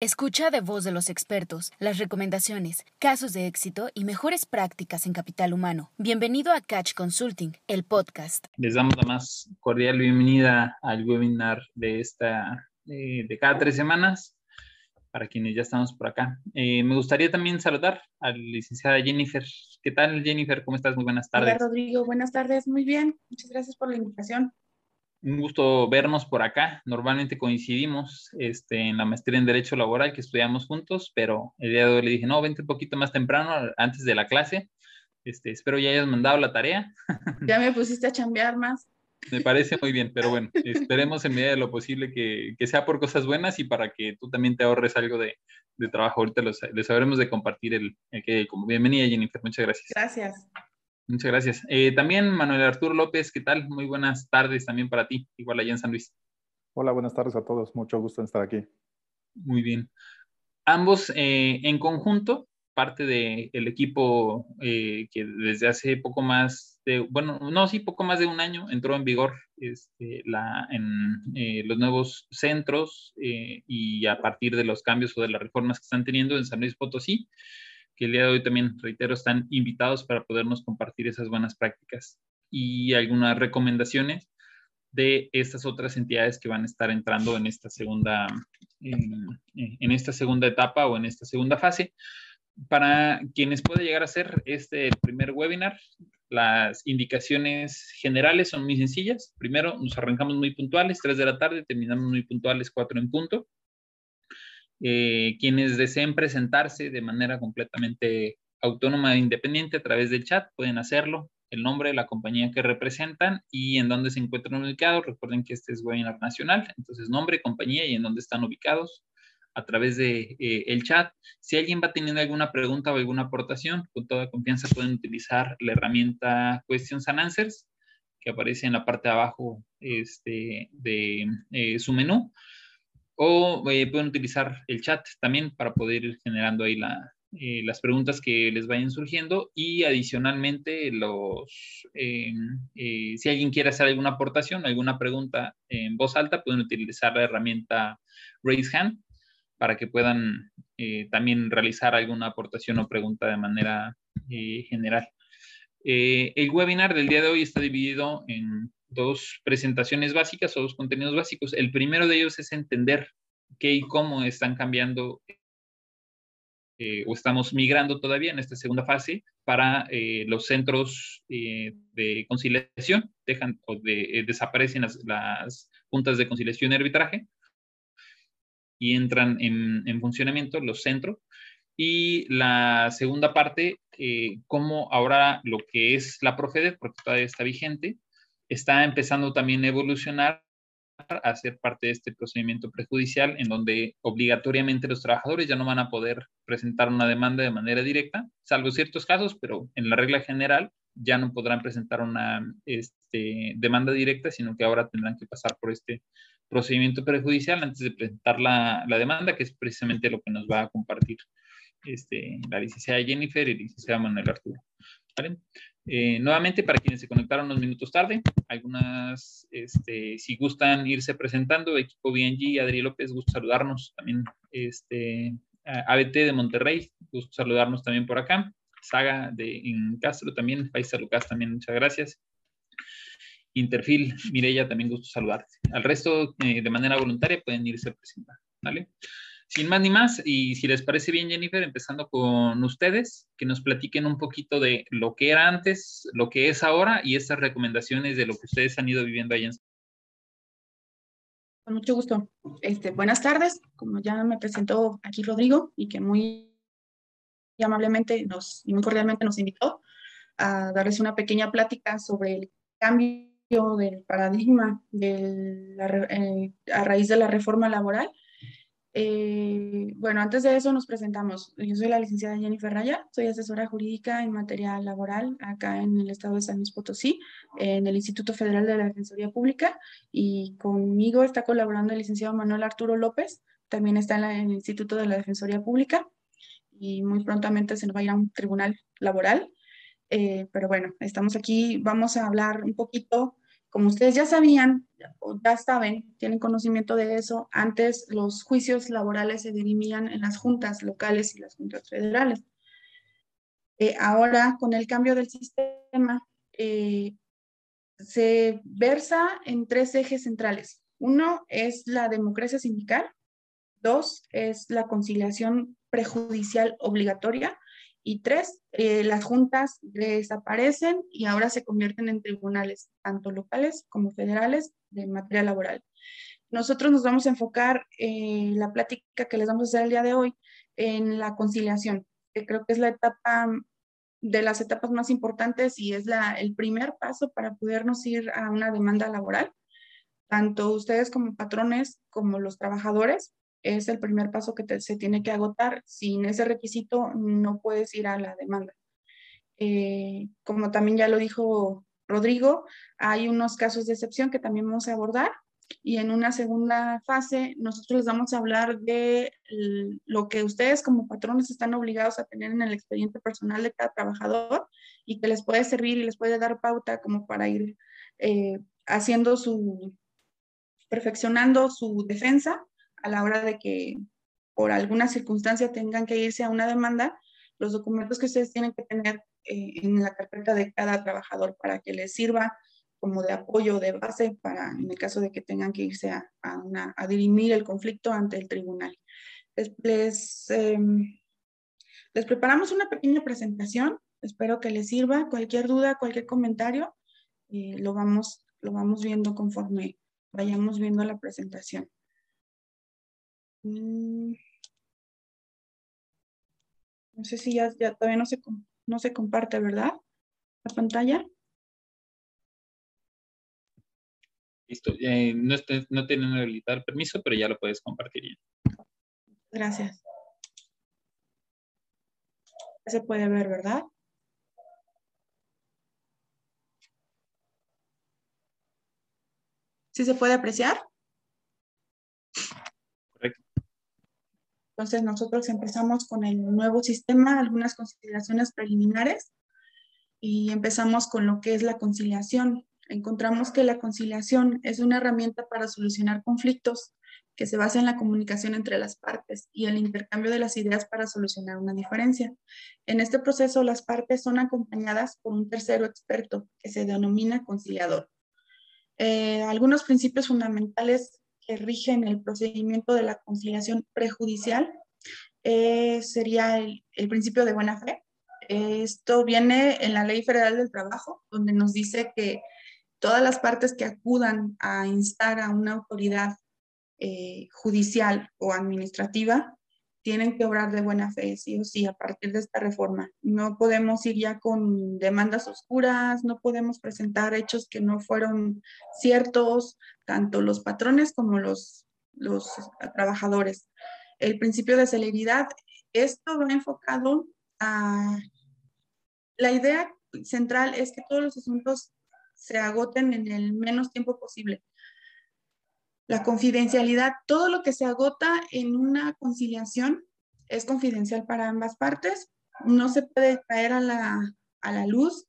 Escucha de voz de los expertos las recomendaciones, casos de éxito y mejores prácticas en capital humano. Bienvenido a Catch Consulting, el podcast. Les damos la más cordial bienvenida al webinar de esta eh, de cada tres semanas para quienes ya estamos por acá. Eh, me gustaría también saludar a la licenciada Jennifer. ¿Qué tal, Jennifer? ¿Cómo estás? Muy buenas tardes. Hola, Rodrigo. Buenas tardes. Muy bien. Muchas gracias por la invitación un gusto vernos por acá. Normalmente coincidimos este, en la maestría en Derecho Laboral que estudiamos juntos, pero el día de hoy le dije, no, vente un poquito más temprano, antes de la clase. Este, espero ya hayas mandado la tarea. Ya me pusiste a chambear más. Me parece muy bien, pero bueno, esperemos en medida de lo posible que, que, sea por cosas buenas y para que tú también te ahorres algo de, de trabajo. Ahorita les sabremos de compartir el, el que como bienvenida, Jennifer. Muchas gracias. Gracias. Muchas gracias. Eh, también Manuel Arturo López, ¿qué tal? Muy buenas tardes también para ti, igual allá en San Luis. Hola, buenas tardes a todos. Mucho gusto en estar aquí. Muy bien. Ambos eh, en conjunto, parte del equipo eh, que desde hace poco más de, bueno, no, sí, poco más de un año entró en vigor este, la, en los nuevos centros y a partir de los cambios o de las reformas que están teniendo en San Luis Potosí que el día de hoy también, reitero, están invitados para podernos compartir esas buenas prácticas y algunas recomendaciones de estas otras entidades que van a estar entrando en esta segunda, en, esta segunda etapa o en esta segunda fase. Para quienes puede llegar a ser este primer webinar, las indicaciones generales son muy sencillas. Primero, nos arrancamos muy puntuales, 3 de la tarde, terminamos muy puntuales, 4 en punto. Eh, quienes deseen presentarse de manera completamente autónoma e independiente a través del chat pueden hacerlo, el nombre de la compañía que representan y en dónde se encuentran ubicados. Recuerden que este es webinar nacional, entonces nombre, compañía y en dónde están ubicados a través de eh, chat. Si alguien va teniendo alguna pregunta o alguna aportación, con toda confianza pueden utilizar la herramienta Questions and Answers que aparece en la parte de abajo este, de eh, su menú o eh, pueden utilizar el chat también para poder ir generando ahí eh, las preguntas que les vayan surgiendo y adicionalmente los, eh, si alguien quiere hacer alguna aportación, alguna pregunta en voz alta, pueden utilizar la herramienta Raise Hand para que puedan también realizar alguna aportación o pregunta de manera general. el webinar del día de hoy está dividido en dos presentaciones básicas o dos contenidos básicos. El primero de ellos es entender qué y cómo están cambiando eh, o estamos migrando todavía en esta segunda fase para eh, los centros eh, de conciliación, dejan o desaparecen las, las, juntas de conciliación y arbitraje y entran en, en funcionamiento los centros. Y la segunda parte, cómo ahora lo que es la Profedet, porque todavía está vigente, está empezando también a evolucionar a ser parte de este procedimiento prejudicial en donde obligatoriamente los trabajadores ya no van a poder presentar una demanda de manera directa, salvo ciertos casos, pero en la regla general ya no podrán presentar una este, demanda directa, sino que ahora tendrán que pasar por este procedimiento prejudicial antes de presentar la, la demanda, que es precisamente lo que nos va a compartir este, la licenciada Jennifer y la licenciada Manuel Arturo. ¿Vale? Eh, nuevamente, para quienes se conectaron unos minutos tarde, algunas, este, si gustan irse presentando, equipo BNG, Adri López, gusto saludarnos también, este, ABT de Monterrey, gusto saludarnos también por acá, Saga de en Castro también, Paisa Lucas también, muchas gracias. Interfil, Mireya, también gusto saludarte. Al resto, eh, de manera voluntaria, pueden irse presentando, ¿vale? Sin más ni más, y si les parece bien, Jennifer, empezando con ustedes, que nos platiquen un poquito de lo que era antes, lo que es ahora y estas recomendaciones de lo que ustedes han ido viviendo allá en Con mucho gusto. Este, buenas tardes, como ya me presentó aquí Rodrigo y que muy amablemente nos, y muy cordialmente nos invitó a darles una pequeña plática sobre el cambio del paradigma de eh, a raíz de la reforma laboral eh, bueno, antes de eso nos presentamos. Yo soy la licenciada Jennifer Raya, soy asesora jurídica en materia laboral acá en el estado de San Luis Potosí, en el Instituto Federal de la Defensoría Pública, y conmigo está colaborando el licenciado Manuel Arturo López, también está en, el Instituto de la Defensoría Pública, y muy prontamente se nos va a ir a un tribunal laboral. Eh, pero bueno, estamos aquí, vamos a hablar un poquito como ustedes ya sabían ya saben, tienen conocimiento de eso, antes los juicios laborales se dirimían en las juntas locales y las juntas federales. Eh, ahora, con el cambio del sistema, eh, se versa en tres ejes centrales. Uno es la democracia sindical, dos es la conciliación prejudicial obligatoria y tres, eh, las juntas desaparecen y ahora se convierten en tribunales, tanto locales como federales, de materia laboral. Nosotros nos vamos a enfocar en la plática que les vamos a hacer el día de hoy en la conciliación, que creo que es la etapa de las etapas más importantes y es la, el primer paso para podernos ir a una demanda laboral. Tanto ustedes como patrones como los trabajadores es el primer paso que se tiene que agotar. Sin ese requisito no puedes ir a la demanda. Eh, como también ya lo dijo Rodrigo, hay unos casos de excepción que también vamos a abordar y en una segunda fase nosotros les vamos a hablar de lo que ustedes como patrones están obligados a tener en el expediente personal de cada trabajador y que les puede servir y les puede dar pauta como para ir eh, haciendo su, perfeccionando su defensa a la hora de que por alguna circunstancia tengan que irse a una demanda, los documentos que ustedes tienen que tener eh, en la carpeta de cada trabajador para que les sirva como de apoyo, de base, para en el caso de que tengan que irse a, a, dirimir el conflicto ante el tribunal. Les, em, les, preparamos una pequeña presentación, espero que les sirva. Cualquier duda, cualquier comentario, eh, lo, vamos, lo vamos viendo conforme vayamos viendo la presentación. Mm. No sé si ya, ya todavía no se, no se comparte, ¿verdad? La pantalla. Listo. Eh, no, no tienen habilitado el permiso, pero ya lo puedes compartir. Gracias. Se puede ver, ¿verdad? ¿Sí se puede apreciar? Entonces nosotros empezamos con el nuevo sistema, algunas consideraciones preliminares y empezamos con lo que es la conciliación encontramos que la conciliación es una herramienta para solucionar conflictos que se basa en la comunicación entre las partes y el intercambio de las ideas para solucionar una diferencia. En este proceso, las partes son acompañadas por un tercero experto que se denomina conciliador. Eh, algunos principios fundamentales que rigen el procedimiento de la conciliación prejudicial eh, sería el, principio de buena fe. Esto viene en la Ley Federal del Trabajo, donde nos dice que todas las partes que acudan a instar a una autoridad eh, judicial o administrativa tienen que obrar de buena fe, sí o sí, a partir de esta reforma. No podemos ir ya con demandas oscuras, no podemos presentar hechos que no fueron ciertos, tanto los patrones como los, los trabajadores. El principio de celeridad, esto va enfocado a... La idea central es que todos los asuntos se agoten en el menos tiempo posible. La confidencialidad, todo lo que se agota en una conciliación es confidencial para ambas partes. No se puede traer a la, a la luz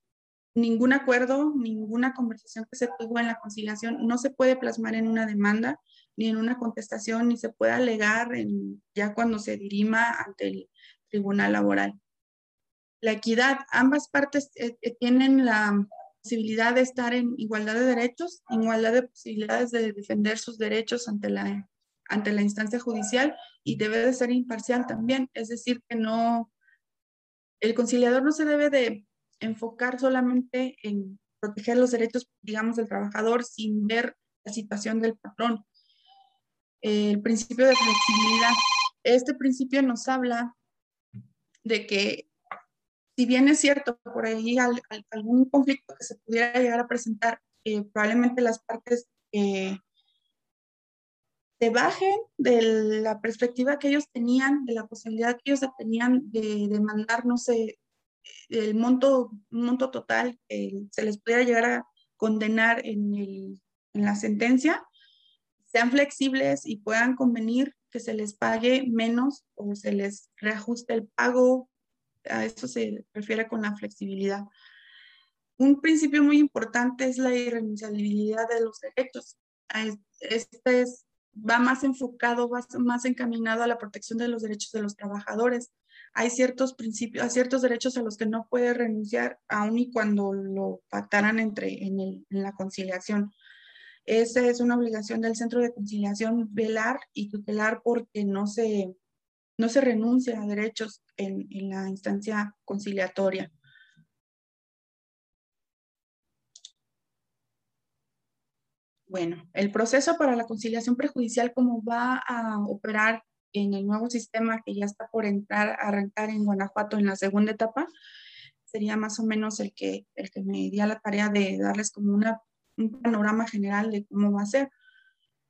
ningún acuerdo, ninguna conversación que se tuvo en la conciliación, no se puede plasmar en una demanda, ni en una contestación, ni se puede alegar en, ya cuando se dirima ante el tribunal laboral. La equidad, ambas partes eh, eh, tienen la, posibilidad de estar en igualdad de derechos, igualdad de posibilidades de defender sus derechos ante la, ante la instancia judicial y debe de ser imparcial también. Es decir, que no, el conciliador no se debe de enfocar solamente en proteger los derechos, digamos, del trabajador sin ver la situación del patrón. El principio de flexibilidad. Este principio nos habla de que si bien es cierto, por ahí algún conflicto que se pudiera llegar a presentar, eh, probablemente las partes eh, se bajen de la perspectiva que ellos tenían, de la posibilidad que ellos tenían de demandar, no sé, el monto, monto total que se les pudiera llegar a condenar en la sentencia, sean flexibles y puedan convenir que se les pague menos o se les reajuste el pago a esto se refiere con la flexibilidad. un principio muy importante es la irrenunciabilidad de los derechos. Este es, va más enfocado, va más encaminado a la protección de los derechos de los trabajadores. Hay ciertos principios, hay ciertos derechos a los que no puede renunciar, aun y cuando lo pactaran entre, en, en la conciliación. Esa es una obligación del centro de conciliación, velar y tutelar porque no se, no se renuncia a derechos en, la instancia conciliatoria. Bueno, el proceso para la conciliación prejudicial, como va a operar en el nuevo sistema que ya está por entrar, arrancar en Guanajuato en la segunda etapa, sería más o menos el que, el que me dio la tarea de darles como una, un panorama general de cómo va a ser.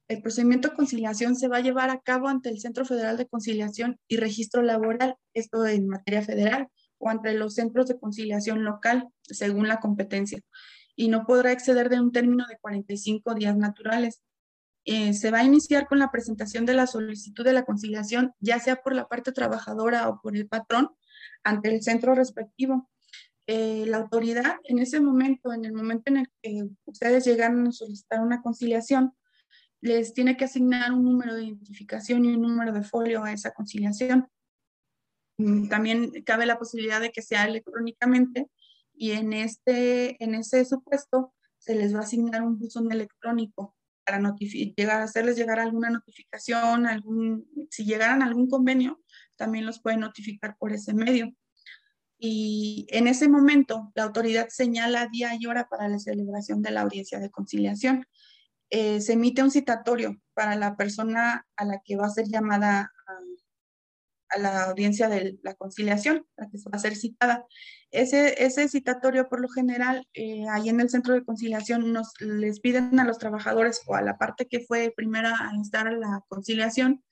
El procedimiento de conciliación se va a llevar a cabo ante el Centro Federal de Conciliación y Registro Laboral, esto en materia federal, o ante los centros de conciliación local, según la competencia y no podrá exceder de un término de 45 días naturales. Eh, se va a iniciar con la presentación de la solicitud de la conciliación, ya sea por la parte trabajadora o por el patrón, ante el centro respectivo. Eh, la autoridad, en ese momento, en el momento en el que ustedes llegan a solicitar una conciliación, les tiene que asignar un número de identificación y un número de folio a esa conciliación. Mm, también cabe la posibilidad de que sea electrónicamente y en, este, en ese supuesto se les va a asignar un buzón electrónico para llegar, hacerles llegar alguna notificación, algún, si llegaran a algún convenio, también los pueden notificar por ese medio. Y en ese momento, la autoridad señala día y hora para la celebración de la audiencia de conciliación. Eh, se emite un citatorio para la persona a la que va a ser llamada a la audiencia de la conciliación, la que va a ser citada. Ese, citatorio, por lo general, eh, ahí en el centro de conciliación, nos les piden a los trabajadores o a la parte que fue primera a instar la conciliación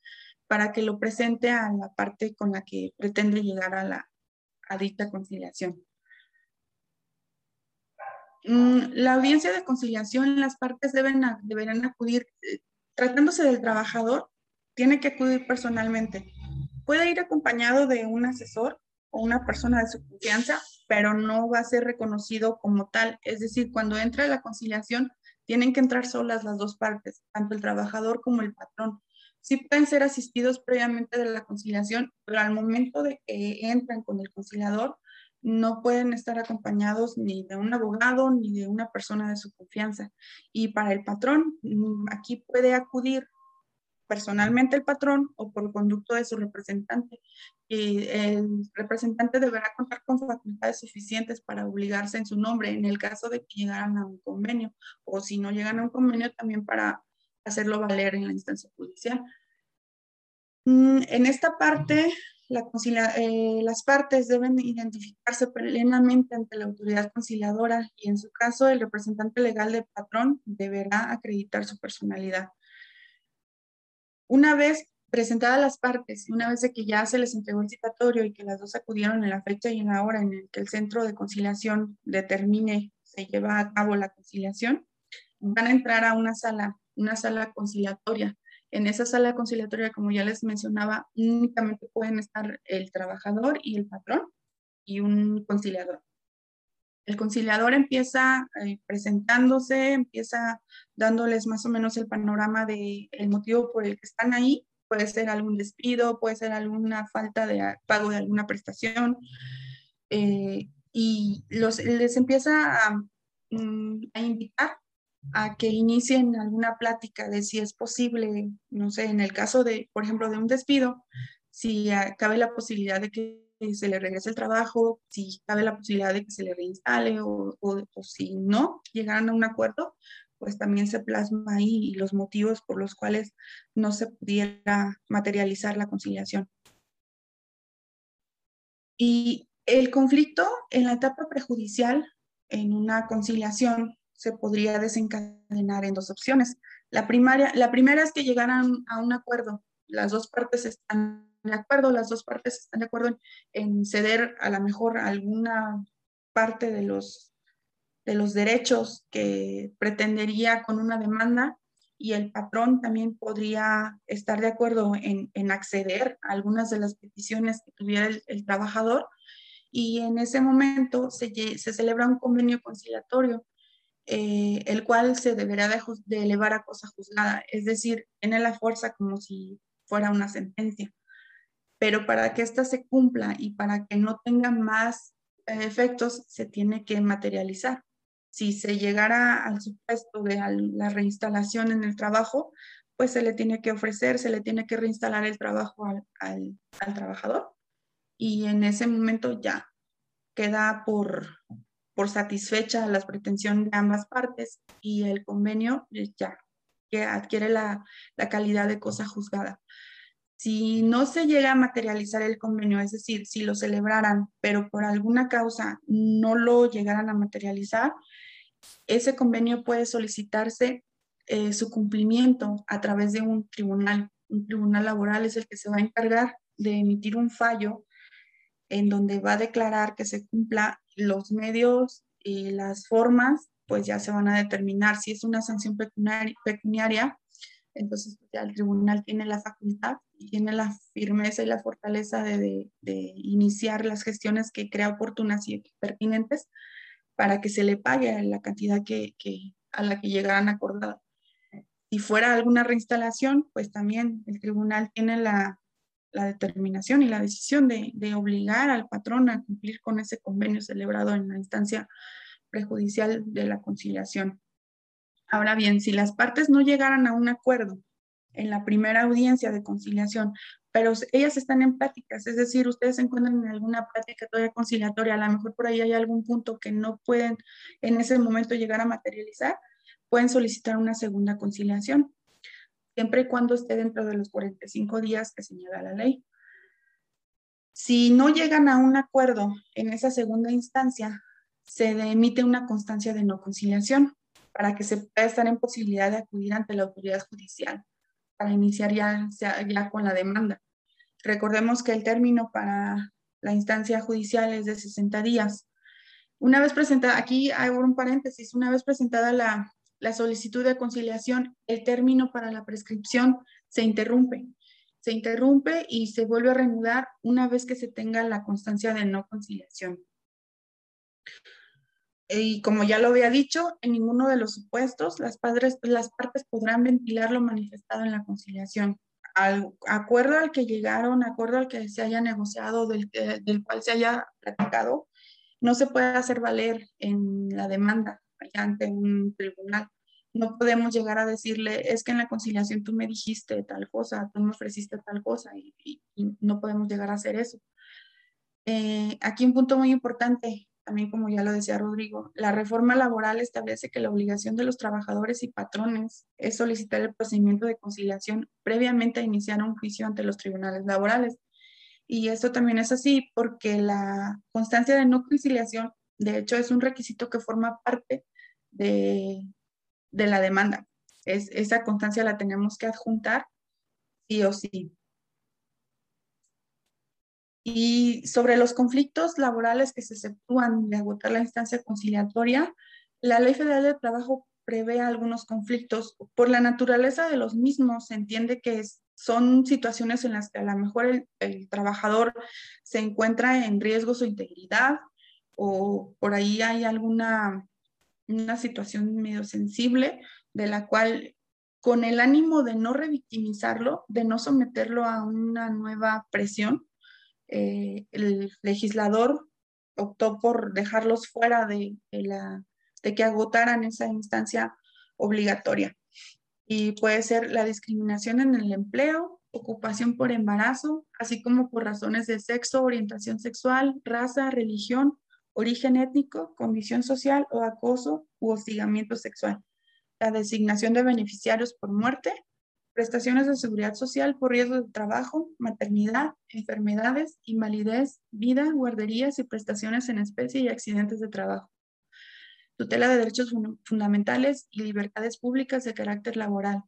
para que lo presente a la parte con la que pretende llegar a la a dicha conciliación. Mm, la audiencia de conciliación, las partes deben, deberán acudir, eh, tratándose del trabajador, tiene que acudir personalmente Puede ir acompañado de un asesor o una persona de su confianza, pero no va a ser reconocido como tal. Es decir, cuando entra la conciliación, tienen que entrar solas las dos partes, tanto el trabajador como el patrón. Sí pueden ser asistidos previamente de la conciliación, pero al momento de que entran con el conciliador, no pueden estar acompañados ni de un abogado ni de una persona de su confianza. Y para el patrón, mm, aquí puede acudir personalmente el patrón o por conducto de su representante. Y el representante deberá contar con facultades suficientes para obligarse en su nombre en el caso de que llegaran a un convenio o si no llegan a un convenio también para hacerlo valer en la instancia judicial. Mm, en esta parte, eh, las partes deben identificarse plenamente ante la autoridad conciliadora y en su caso el representante legal del patrón deberá acreditar su personalidad. Una vez presentadas las partes, una vez que ya se les entregó el citatorio y que las dos acudieron en la fecha y en la hora en el que el centro de conciliación determine, se lleva a cabo la conciliación, van a entrar a una sala, una sala conciliatoria. En esa sala conciliatoria, como ya les mencionaba, únicamente pueden estar el trabajador y el patrón y un conciliador. El conciliador empieza eh, presentándose, empieza dándoles más o menos el panorama del el motivo por el que están ahí. Puede ser algún despido, puede ser alguna falta de pago de alguna prestación. Eh, y los, les empieza a, mm, a invitar a que inicien alguna plática de si es posible, no sé, en el caso de, por ejemplo, de un despido, si cabe la posibilidad de que se le regrese el trabajo, si cabe la posibilidad de que se le reinstale o, o, si no llegaran a un acuerdo, pues también se plasma ahí los motivos por los cuales no se pudiera materializar la conciliación. Y el conflicto en la etapa prejudicial, en una conciliación, se podría desencadenar en dos opciones. La, primaria, la primera es que llegaran a un acuerdo, las dos partes están de acuerdo, las dos partes están de acuerdo en, ceder a lo mejor alguna parte de los, de los derechos que pretendería con una demanda y el patrón también podría estar de acuerdo en, acceder a algunas de las peticiones que tuviera el, trabajador. Y en ese momento se, se celebra un convenio conciliatorio, eh, el cual se deberá de, elevar a cosa juzgada, es decir, tiene la fuerza como si fuera una sentencia. Pero para que ésta se cumpla y para que no tenga más eh, efectos, se tiene que materializar. Si se llegara al supuesto de la reinstalación en el trabajo, pues se le tiene que ofrecer, se le tiene que reinstalar el trabajo al trabajador y en ese momento ya queda por, por satisfecha las pretensiones de ambas partes y el convenio ya que adquiere la, la, calidad de cosa juzgada. Si no se llega a materializar el convenio, es decir, si lo celebraran, pero por alguna causa no lo llegaran a materializar, ese convenio puede solicitarse eh, su cumplimiento a través de un tribunal. Un tribunal laboral es el que se va a encargar de emitir un fallo en donde va a declarar que se cumpla los medios y las formas, pues ya se van a determinar si es una sanción pecuniaria, entonces pues, ya el tribunal tiene la facultad y tiene la firmeza y la fortaleza de, de, iniciar las gestiones que crea oportunas y pertinentes para que se le pague la cantidad que, que a la que llegaran acordada. Si fuera alguna reinstalación, pues también el tribunal tiene la, la determinación y la decisión de, obligar al patrón a cumplir con ese convenio celebrado en la instancia prejudicial de la conciliación. Ahora bien, si las partes no llegaran a un acuerdo en la primera audiencia de conciliación, pero ellas están en pláticas, es decir, ustedes se encuentran en alguna plática todavía conciliatoria, a lo mejor por ahí hay algún punto que no pueden en ese momento llegar a materializar, pueden solicitar una segunda conciliación siempre y cuando esté dentro de los 45 días que señala la ley. Si no llegan a un acuerdo en esa segunda instancia, se emite una constancia de no conciliación para que se pueda estar en posibilidad de acudir ante la autoridad judicial para iniciar ya, ya con la demanda. Recordemos que el término para la instancia judicial es de 60 días. Una vez presentada, aquí hay un paréntesis, una vez presentada la, la solicitud de conciliación, el término para la prescripción se interrumpe. Se interrumpe y se vuelve a reanudar una vez que se tenga la constancia de no conciliación. Y como ya lo había dicho, en ninguno de los supuestos las, partes podrán ventilar lo manifestado en la conciliación. Al acuerdo al que llegaron, acuerdo al que se haya negociado, del, del cual se haya platicado, no se puede hacer valer en la demanda ante un tribunal. No podemos llegar a decirle, es que en la conciliación tú me dijiste tal cosa, tú me ofreciste tal cosa, y, no podemos llegar a hacer eso. Eh, aquí un punto muy importante, también como ya lo decía Rodrigo, la reforma laboral establece que la obligación de los trabajadores y patrones es solicitar el procedimiento de conciliación previamente a iniciar un juicio ante los tribunales laborales. Y esto también es así porque la constancia de no conciliación de hecho, es un requisito que forma parte de, la demanda. Es, esa constancia la tenemos que adjuntar sí o sí. Y sobre los conflictos laborales que se exceptúan de agotar la instancia conciliatoria, la Ley Federal de Trabajo prevé algunos conflictos. Por la naturaleza de los mismos, se entiende que son situaciones en las que a lo mejor el, trabajador se encuentra en riesgo su integridad o por ahí hay alguna una situación medio sensible de la cual con el ánimo de no revictimizarlo, de no someterlo a una nueva presión, eh, el legislador optó por dejarlos fuera de, la, de que agotaran esa instancia obligatoria. Y puede ser la discriminación en el empleo, ocupación por embarazo, así como por razones de sexo, orientación sexual, raza, religión origen étnico, condición social o acoso u hostigamiento sexual, la designación de beneficiarios por muerte, prestaciones de seguridad social por riesgo de trabajo, maternidad, enfermedades, invalidez, vida, guarderías y prestaciones en especie y accidentes de trabajo. Tutela de derechos fundamentales y libertades públicas de carácter laboral,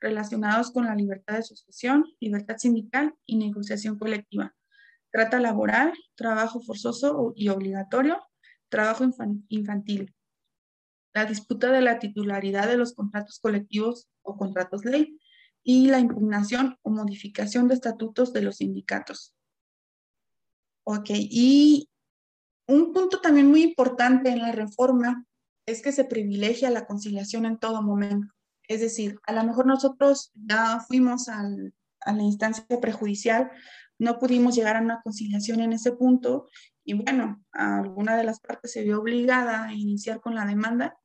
relacionados con la libertad de asociación, libertad sindical y negociación colectiva, trata laboral, trabajo forzoso y obligatorio, trabajo infantil, la disputa de la titularidad de los contratos colectivos o contratos ley y la impugnación o modificación de estatutos de los sindicatos. Ok, y un punto también muy importante en la reforma es que se privilegia la conciliación en todo momento. Es decir, a lo mejor nosotros ya fuimos a la instancia prejudicial, no pudimos llegar a una conciliación en ese punto y bueno, alguna de las partes se vio obligada a iniciar con la demanda.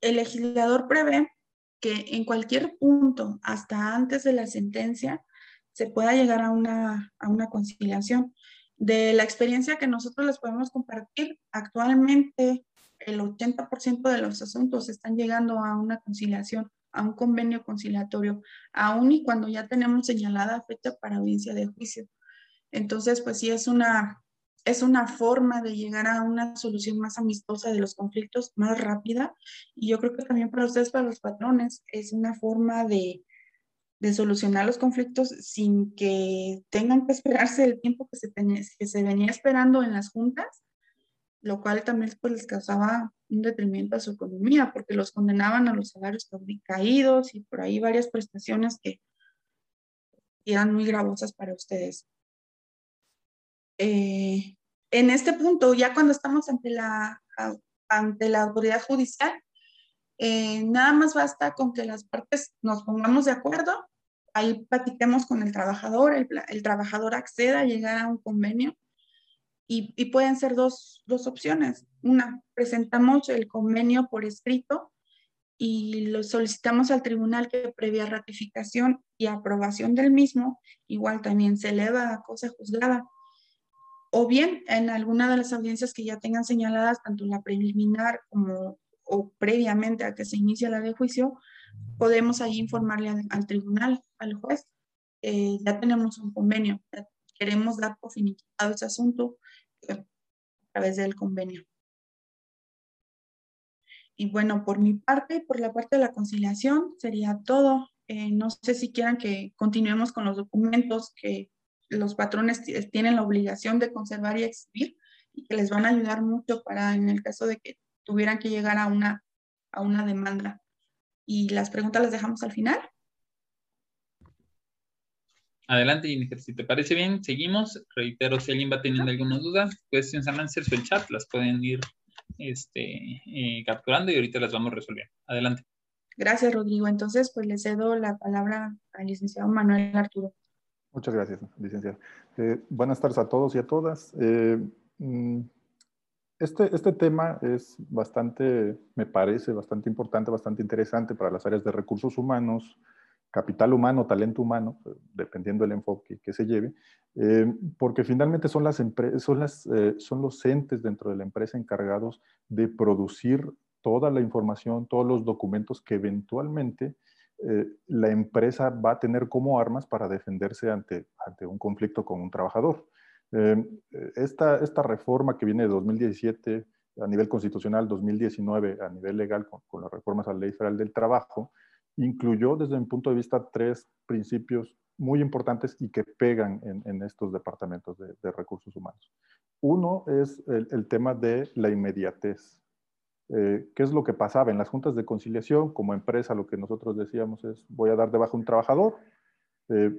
El legislador prevé que en cualquier punto, hasta antes de la sentencia, se pueda llegar a una, a una conciliación. De la experiencia que nosotros les podemos compartir, actualmente el 80% de los asuntos están llegando a una conciliación, a un convenio conciliatorio, aún y cuando ya tenemos señalada fecha para audiencia de juicio. Entonces, pues sí, es una, es una forma de llegar a una solución más amistosa de los conflictos, más rápida. Y yo creo que también para ustedes, para los patrones, es una forma de, de solucionar los conflictos sin que tengan que esperarse el tiempo que se, que se venía esperando en las juntas lo cual también pues, les causaba un detrimento a su economía, porque los condenaban a los salarios caídos y por ahí varias prestaciones que eran muy gravosas para ustedes. Eh, en este punto, ya cuando estamos ante la, ante la autoridad judicial, eh, nada más basta con que las partes nos pongamos de acuerdo, ahí platiquemos con el trabajador, el, el trabajador acceda a llegar a un convenio y, pueden ser dos, dos, opciones. Una, presentamos el convenio por escrito y lo solicitamos al tribunal que previa ratificación y aprobación del mismo, igual también se eleva a cosa juzgada. O bien, en alguna de las audiencias que ya tengan señaladas, tanto en la preliminar como o previamente a que se inicie la de juicio, podemos ahí informarle al, tribunal, al juez, eh, ya tenemos un convenio, queremos dar por finiquitado ese asunto, través del convenio. Y bueno, por mi parte, por la parte de la conciliación, sería todo. Eh, no sé si quieran que continuemos con los documentos que los patrones tienen la obligación de conservar y exhibir y que les van a ayudar mucho para en el caso de que tuvieran que llegar a una, a una demanda. Y las preguntas las dejamos al final. Adelante, Jennifer, si te parece bien, seguimos. Reitero, si alguien va teniendo alguna duda, questions and answers el chat, las pueden ir este, eh, capturando y ahorita las vamos resolviendo. Adelante. Gracias, Rodrigo. Entonces, pues le cedo la palabra al licenciado Manuel Arturo. Muchas gracias, licenciado. Eh, buenas tardes a todos y a todas. Eh, mm, este, este tema es bastante, me parece, bastante importante, bastante interesante para las áreas de recursos humanos, capital humano, talento humano, eh, dependiendo del enfoque que se lleve, eh, porque finalmente son, las son, eh, son los entes dentro de la empresa encargados de producir toda la información, todos los documentos que eventualmente la empresa va a tener como armas para defenderse ante, un conflicto con un trabajador. esta, esta reforma que viene de 2017 a nivel constitucional, 2019 a nivel legal con, con las reformas a la Ley Federal del Trabajo, incluyó desde mi punto de vista tres principios muy importantes y que pegan en, estos departamentos de, recursos humanos. Uno es el, tema de la inmediatez. Eh, ¿Qué es lo que pasaba en las juntas de conciliación? Como empresa, lo que nosotros decíamos es, voy a dar de baja un trabajador. Eh,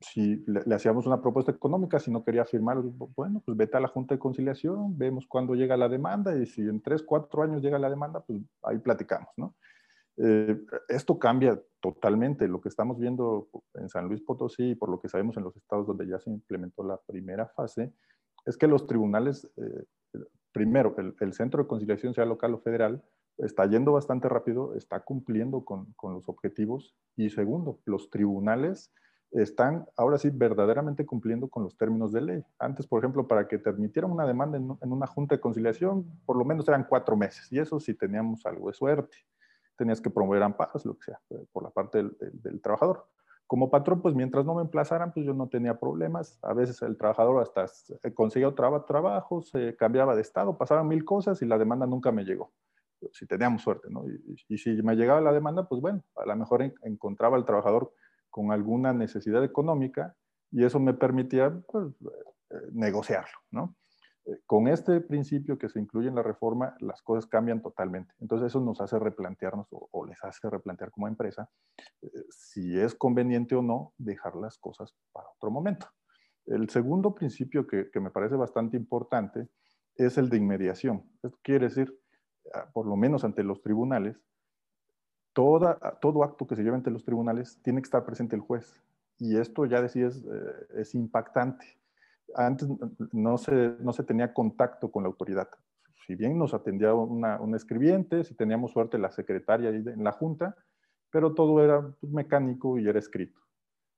si le, hacíamos una propuesta económica, si no quería firmar, bueno, pues vete a la junta de conciliación, vemos cuándo llega la demanda y si en tres, cuatro años llega la demanda, pues ahí platicamos, ¿no? Eh, esto cambia totalmente. Lo que estamos viendo en San Luis Potosí y por lo que sabemos en los estados donde ya se implementó la primera fase, es que los tribunales, eh, primero, el, centro de conciliación, sea local o federal, está yendo bastante rápido, está cumpliendo con, con, los objetivos. Y segundo, los tribunales están ahora sí verdaderamente cumpliendo con los términos de ley. Antes, por ejemplo, para que te admitieran una demanda en, en una junta de conciliación, por lo menos eran cuatro meses. Y eso sí teníamos algo de suerte tenías que promover amparos, lo que sea, eh, por la parte del, trabajador. Como patrón, pues mientras no me emplazaran, pues yo no tenía problemas. A veces el trabajador hasta conseguía otro trabajo, se cambiaba de estado, pasaban mil cosas y la demanda nunca me llegó. Si teníamos suerte, ¿no? Y, si me llegaba la demanda, pues bueno, a lo mejor encontraba al trabajador con alguna necesidad económica y eso me permitía pues, eh, negociarlo, ¿no? Eh, con este principio que se incluye en la reforma, las cosas cambian totalmente. Entonces eso nos hace replantearnos o, les hace replantear como empresa eh, si es conveniente o no dejar las cosas para otro momento. El segundo principio que, me parece bastante importante es el de inmediación. Esto quiere decir, ah, por lo menos ante los tribunales, toda, todo acto que se lleve ante los tribunales tiene que estar presente el juez. Y esto ya decías, eh, es impactante. Antes no se, no se tenía contacto con la autoridad. Si bien nos atendía una, un escribiente, si teníamos suerte la secretaria en la junta, pero todo era pues, mecánico y era escrito.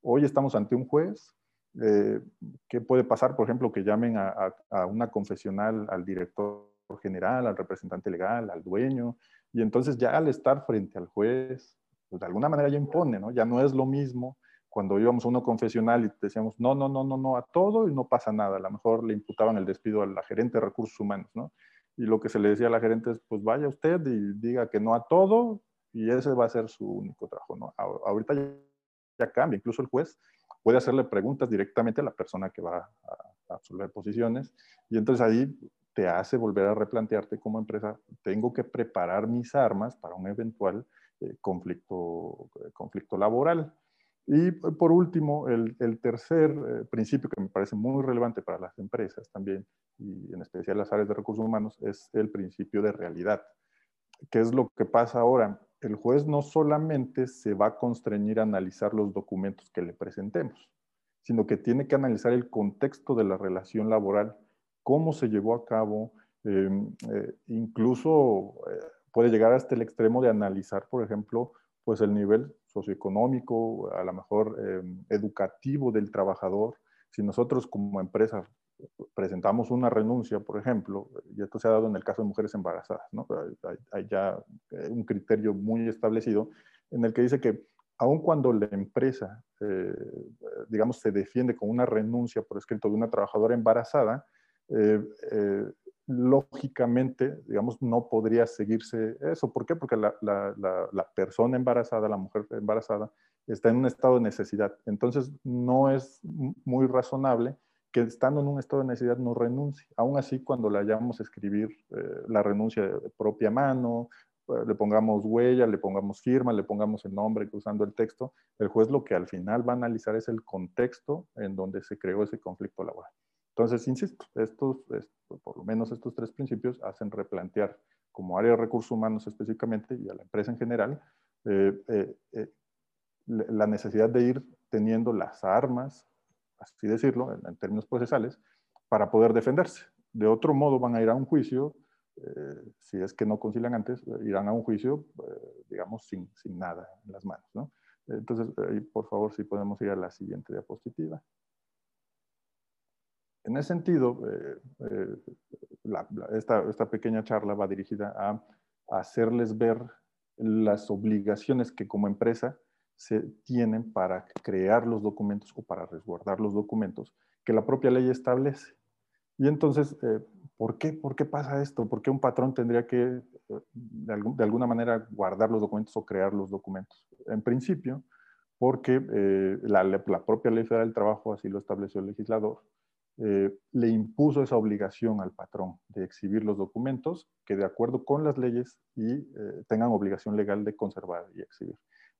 Hoy estamos ante un juez eh, ¿Qué puede pasar, por ejemplo, que llamen a, una confesional al director general, al representante legal, al dueño? Y entonces ya al estar frente al juez, pues de alguna manera ya impone, ¿no? Ya no es lo mismo cuando íbamos a uno confesional y decíamos, no, no, no, no, no, a todo y no pasa nada. A lo mejor le imputaban el despido a la gerente de recursos humanos, ¿no? Y lo que se le decía a la gerente es, pues vaya usted y diga que no a todo y ese va a ser su único trabajo, ¿no? Ahorita ya, ya cambia, incluso el juez puede hacerle preguntas directamente a la persona que va a, absolver posiciones y entonces ahí te hace volver a replantearte como empresa, tengo que preparar mis armas para un eventual eh, conflicto, eh, conflicto laboral. Y por último, el, tercer eh, principio que me parece muy relevante para las empresas también, y en especial las áreas de recursos humanos, es el principio de realidad. ¿Qué es lo que pasa ahora? el juez no solamente se va a constreñir a analizar los documentos que le presentemos, sino que tiene que analizar el contexto de la relación laboral, cómo se llevó a cabo, em, eh, incluso eh, puede llegar hasta el extremo de analizar, por ejemplo, pues el nivel socioeconómico, a lo mejor em, educativo del trabajador. Si nosotros como empresa presentamos una renuncia, por ejemplo, y esto se ha dado en el caso de mujeres embarazadas, ¿no? hay, ya eh, un criterio muy establecido en el que dice que aun cuando la empresa, eh, digamos, se defiende con una renuncia por escrito de una trabajadora embarazada, eh, lógicamente, digamos, no podría seguirse eso. ¿Por qué? Porque la, la, persona embarazada, la mujer embarazada, está en un estado de necesidad. Entonces, no es muy razonable que estando en un estado de necesidad no renuncie. Aún así, cuando le hayamos escribir eh, la renuncia de propia mano, eh, le pongamos huella, le pongamos firma, le pongamos el nombre usando el texto, el juez lo que al final va a analizar es el contexto en donde se creó ese conflicto laboral. Entonces, insisto, estos, por lo menos estos tres principios hacen replantear como área de recursos humanos específicamente y a la empresa en general, eh, la necesidad de ir teniendo las armas así decirlo, en, términos procesales, para poder defenderse. De otro modo van a ir a un juicio, eh, si es que no concilian antes, irán a un juicio, eh, digamos, sin, sin, nada en las manos. ¿no? Entonces, por favor, si podemos ir a la siguiente diapositiva. En ese sentido, eh, esta, esta, pequeña charla va dirigida a, hacerles ver las obligaciones que como empresa se tienen para crear los documentos o para resguardar los documentos que la propia ley establece. Y entonces, eh, ¿por, qué? ¿por qué pasa esto? ¿Por qué un patrón tendría que, eh, de, alguna manera, guardar los documentos o crear los documentos? En principio, porque eh, la, la, propia ley federal del trabajo, así lo estableció el legislador, le impuso esa obligación al patrón de exhibir los documentos que de acuerdo con las leyes y tengan obligación legal de conservar y exhibir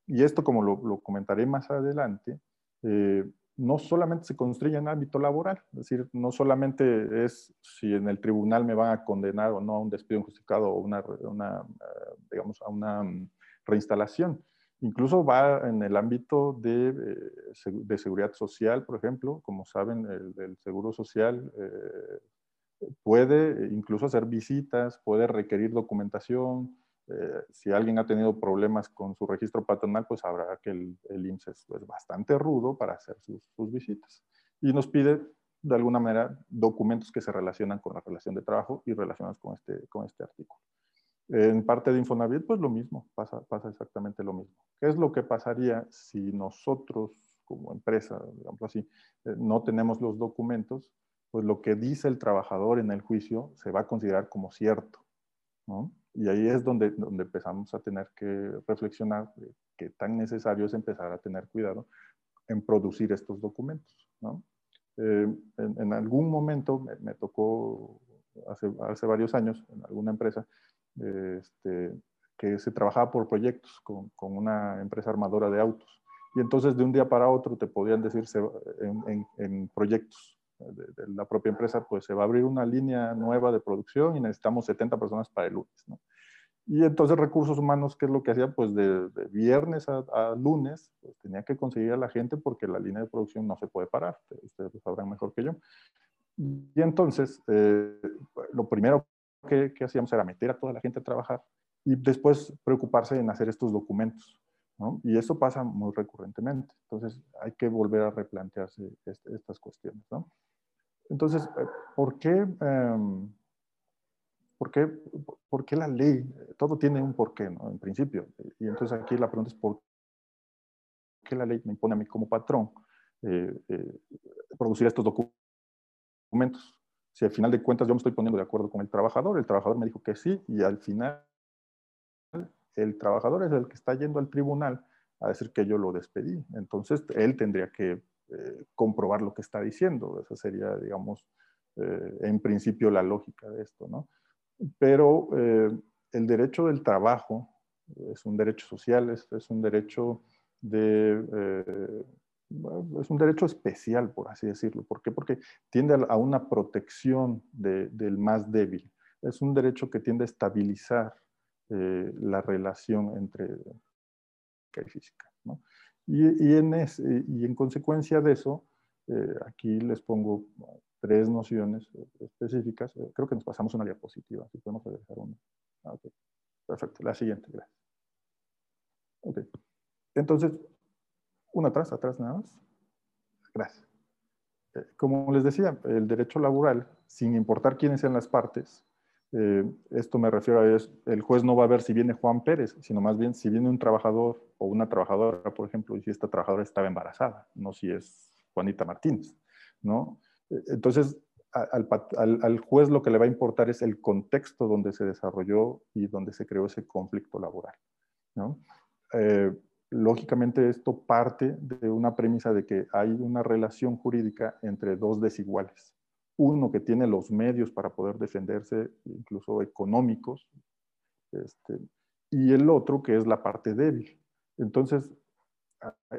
y esto, como lo, comentaré más adelante, eh, no solamente se construye en ámbito laboral, es decir, no solamente es si en el tribunal me van a condenar o no a un despido injustificado o una, eh, digamos, a una mm, reinstalación. Incluso va en el ámbito de, eh, de seguridad social, por ejemplo, como saben, el, seguro social puede incluso hacer visitas, puede requerir documentación, eh, si alguien ha tenido problemas con su registro patronal, pues sabrá que el, el IMSS es, bastante rudo para hacer sus, visitas. Y nos pide, de alguna manera, documentos que se relacionan con la relación de trabajo y relacionados con este, con este artículo. En parte de Infonavit, pues lo mismo, pasa, pasa exactamente lo mismo. ¿Qué es lo que pasaría si nosotros, como empresa, eh, no tenemos los documentos? Pues lo que dice el trabajador en el juicio se va a considerar como cierto. ¿no? Y ahí es donde, donde empezamos a tener que reflexionar qué tan necesario es empezar a tener cuidado en producir estos documentos. Eh, en, algún momento me, tocó, hace, varios años, en alguna empresa, este, que se trabajaba por proyectos con, con, una empresa armadora de autos. Y entonces de un día para otro te podían decirse en, en, proyectos de, de, la propia empresa, pues se va a abrir una línea nueva de producción y necesitamos 70 personas para el lunes. ¿no? Y entonces recursos humanos, ¿qué es lo que hacía? Pues de, viernes a, lunes, pues tenía que conseguir a la gente porque la línea de producción no se puede parar. Ustedes lo sabrán mejor que yo. Y entonces, eh, lo primero que, que, hacíamos era meter a toda la gente a trabajar y después preocuparse en hacer estos documentos. ¿no? Y eso pasa muy recurrentemente. Entonces, hay que volver a replantearse este, estas cuestiones. ¿no? Entonces, eh, ¿por qué... Eh, ¿Por qué, ¿Por qué, la ley? Todo tiene un porqué, ¿no? En principio. Y entonces aquí la pregunta es, ¿por qué la ley me impone a mí como patrón eh, eh, producir estos documentos? Si al final de cuentas yo me estoy poniendo de acuerdo con el trabajador, el trabajador me dijo que sí, y al final el trabajador es el que está yendo al tribunal a decir que yo lo despedí. Entonces él tendría que eh, comprobar lo que está diciendo. Esa sería, digamos, en principio la lógica de esto, ¿no? pero eh, el derecho del trabajo es un derecho social, es, es un derecho de... Eh, es un derecho especial, por así decirlo. ¿Por qué? Porque tiende a una protección del más débil. Es un derecho que tiende a estabilizar eh, la relación entre y física. ¿no? Y, y, en y, en consecuencia de eso, aquí les pongo tres nociones eh, específicas. Eh, creo que nos pasamos una diapositiva, si podemos dejar una. Ah, Perfecto, la siguiente, gracias. Okay. Entonces, una atrás, atrás nada más. Gracias. Eh, como les decía, el derecho laboral, sin importar quiénes sean las partes, esto me refiero a es, el juez no va a ver si viene Juan Pérez, sino más bien si viene un trabajador o una trabajadora, por ejemplo, y si esta trabajadora estaba embarazada, no si es Juanita Martínez, ¿no? Entonces, al, juez lo que le va a importar es el contexto donde se desarrolló y donde se creó ese conflicto laboral. Eh, lógicamente esto parte de una premisa de que hay una relación jurídica entre dos desiguales. Uno que tiene los medios para poder defenderse, incluso económicos, este, y el otro que es la parte débil. Entonces,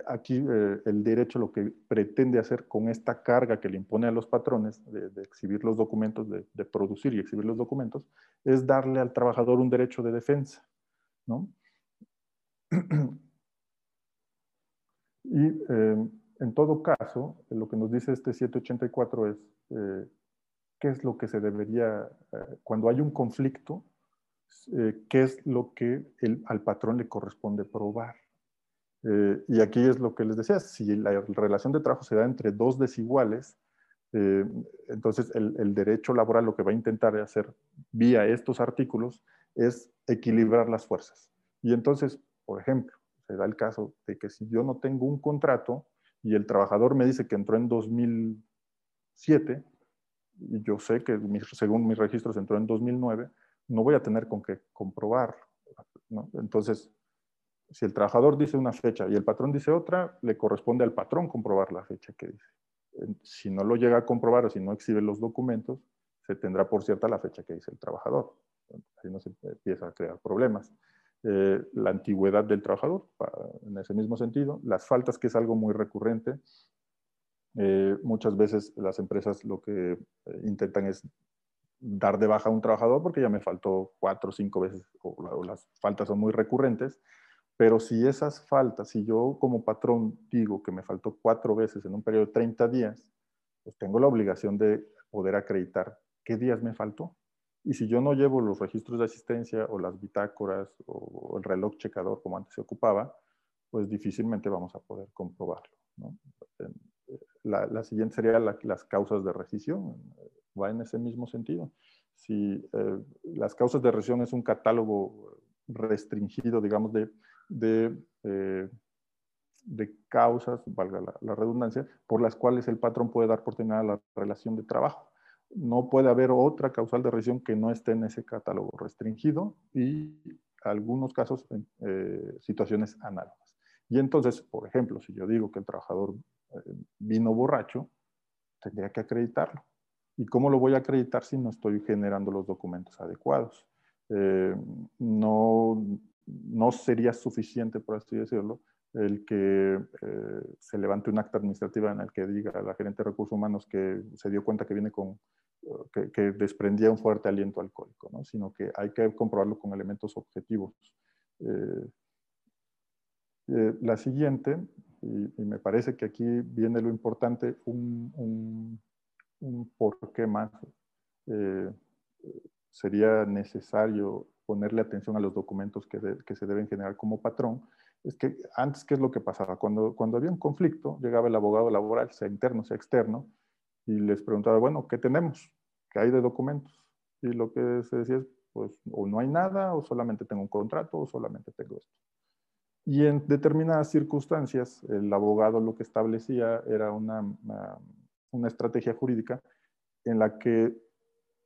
aquí eh, el derecho lo que pretende hacer con esta carga que le impone a los patrones de, exhibir los documentos, de, producir y exhibir los documentos, es darle al trabajador un derecho de defensa. ¿no? y eh, en todo caso, lo que nos dice este 784 es eh, qué es lo que se debería, cuando hay un conflicto, qué es lo que al patrón le corresponde probar. Eh, y aquí es lo que les decía, si la relación de trabajo se da entre dos desiguales, eh, entonces el, el, derecho laboral lo que va a intentar hacer vía estos artículos es equilibrar las fuerzas. Y entonces, por ejemplo, se da el caso de que si yo no tengo un contrato y el trabajador me dice que entró en 2007, y yo sé que según mis registros entró en 2009, no voy a tener con qué comprobar. ¿no? Entonces, si el trabajador dice una fecha y el patrón dice otra, le corresponde al patrón comprobar la fecha que dice. Si no lo llega a comprobar o si no exhibe los documentos, se tendrá por cierta la fecha que dice el trabajador. Así no se empieza a crear problemas. Eh, la antigüedad del trabajador, en ese mismo sentido. Las faltas, que es algo muy recurrente. Eh, muchas veces las empresas lo que eh, intentan es dar de baja a un trabajador porque ya me faltó cuatro o cinco veces, o las faltas son muy recurrentes, pero si esas faltas, si yo como patrón digo que me faltó cuatro veces en un periodo de 30 días, pues tengo la obligación de poder acreditar qué días me faltó. Y si yo no llevo los registros de asistencia o las bitácoras o el reloj checador como antes se ocupaba, pues difícilmente vamos a poder comprobarlo. La, siguiente sería las causas de rescisión. Va en ese mismo sentido. Si eh, las causas de rescisión es un catálogo restringido, digamos, de de, eh, de causas, valga la, redundancia, por las cuales el patrón puede dar por terminada la relación de trabajo. No puede haber otra causal de rescisión que no esté en ese catálogo restringido y algunos casos en eh, situaciones análogas. Y entonces, por ejemplo, si yo digo que el trabajador eh, vino borracho, tendría que acreditarlo. ¿Y cómo lo voy a acreditar si no estoy generando los documentos adecuados? no, no sería suficiente, por así decirlo, el que eh, se levante un acta administrativa en el que diga la gerente de recursos humanos que se dio cuenta que viene con, que, desprendía un fuerte aliento alcohólico, ¿no? sino que hay que comprobarlo con elementos objetivos. Eh, eh, la siguiente, y, me parece que aquí viene lo importante, un, un, un por qué más sería necesario ponerle atención a los documentos que, que se deben generar como patrón, es que antes, ¿qué es lo que pasaba? Cuando, cuando había un conflicto, llegaba el abogado laboral, sea interno, sea externo, y les preguntaba, bueno, ¿qué tenemos? ¿Qué hay de documentos? Y lo que se decía es, pues, o no hay nada, o solamente tengo un contrato, o solamente tengo esto. Y en determinadas circunstancias, el abogado lo que establecía era una, una, estrategia jurídica en la que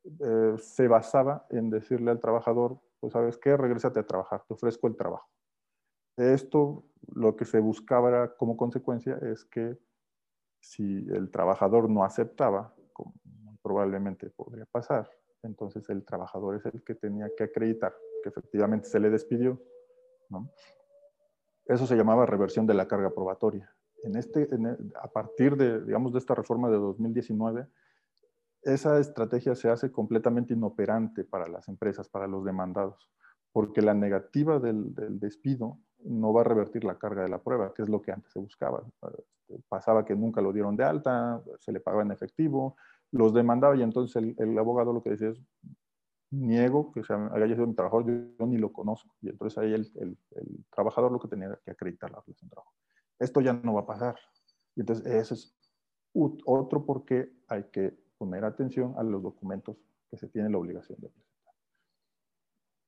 eh, se basaba en decirle al trabajador, pues sabes qué, regrésate a trabajar, te ofrezco el trabajo. Esto lo que se buscaba como consecuencia es que si el trabajador no aceptaba, como probablemente podría pasar, entonces el trabajador es el que tenía que acreditar que efectivamente se le despidió. Eso se llamaba reversión de la carga probatoria. En este, a partir de, digamos, de esta reforma de 2019, esa estrategia se hace completamente inoperante para las empresas, para los demandados, porque la negativa del despido no va a revertir la carga de la prueba, que es lo que antes se buscaba. Este, pasaba que nunca lo dieron de alta, se le pagaba en efectivo, los demandaba y entonces el, abogado lo que decía es, niego que se haya sido mi trabajador, yo, ni lo conozco. Y entonces ahí el, el, trabajador lo que tenía que acreditar la relación de trabajo. Esto ya no va a pasar. Y entonces ese es otro por qué hay que poner atención a los documentos que se tiene la obligación de.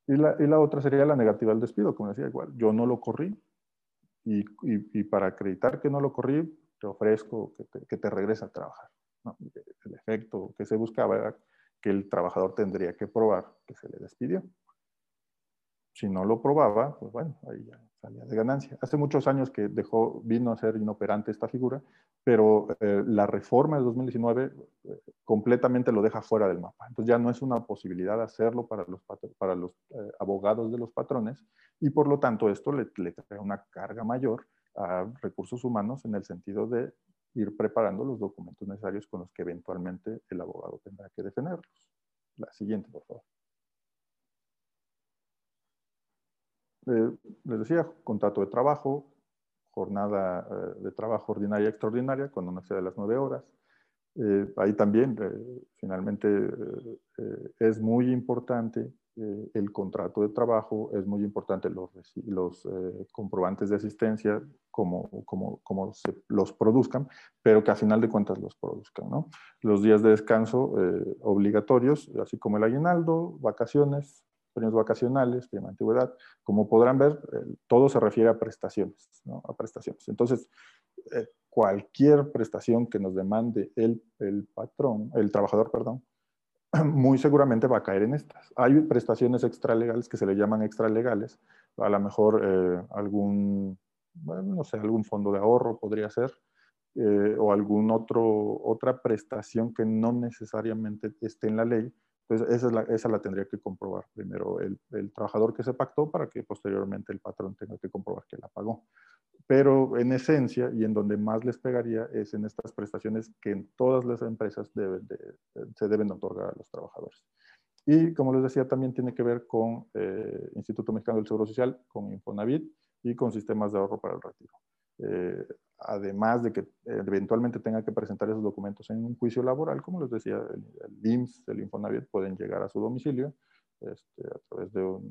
Y la, y la, otra sería la negativa al despido, como decía, igual, yo no lo corrí y, y, para acreditar que no lo corrí, te ofrezco que te, que te regrese a trabajar. El efecto que se buscaba era que el trabajador tendría que probar que se le despidió. Si no lo probaba, pues bueno, ahí ya de ganancia. Hace muchos años que dejó, vino a ser inoperante esta figura, pero eh, la reforma de 2019 eh, completamente lo deja fuera del mapa. Entonces ya no es una posibilidad hacerlo para los, para los eh, abogados de los patrones y por lo tanto esto le, le trae una carga mayor a recursos humanos en el sentido de ir preparando los documentos necesarios con los que eventualmente el abogado tendrá que defenderlos. La siguiente, por favor. Eh, les decía, contrato de trabajo, jornada eh, de trabajo ordinaria extraordinaria, cuando no sea de las nueve horas. Eh, ahí también, finalmente, es muy importante el contrato de trabajo, es muy importante los, los comprobantes de asistencia, como, como, como se los produzcan, pero que a final de cuentas los produzcan. ¿no? Los días de descanso obligatorios, así como el aguinaldo, vacaciones, premios vacacionales, prima antigüedad. Como podrán ver, eh, todo se refiere a prestaciones, ¿no? A prestaciones. Entonces, eh, cualquier prestación que nos demande el, el, patrón, el trabajador, perdón, muy seguramente va a caer en estas. Hay prestaciones extralegales que se le llaman extralegales, a lo mejor eh, algún, no sé, algún fondo de ahorro podría ser, o algún otro, otra prestación que no necesariamente esté en la ley, entonces, esa, es la, esa la tendría que comprobar primero el, trabajador que se pactó para que posteriormente el patrón tenga que comprobar que la pagó. Pero en esencia, y en donde más les pegaría, es en estas prestaciones que en todas las empresas de, se deben otorgar a los trabajadores. Y como les decía, también tiene que ver con eh, Instituto Mexicano del Seguro Social, con Infonavit y con sistemas de ahorro para el retiro. Eh, además de que eventualmente tenga que presentar esos documentos en un juicio laboral, como les decía, el, IMSS, el Infonavit pueden llegar a su domicilio este, a través de una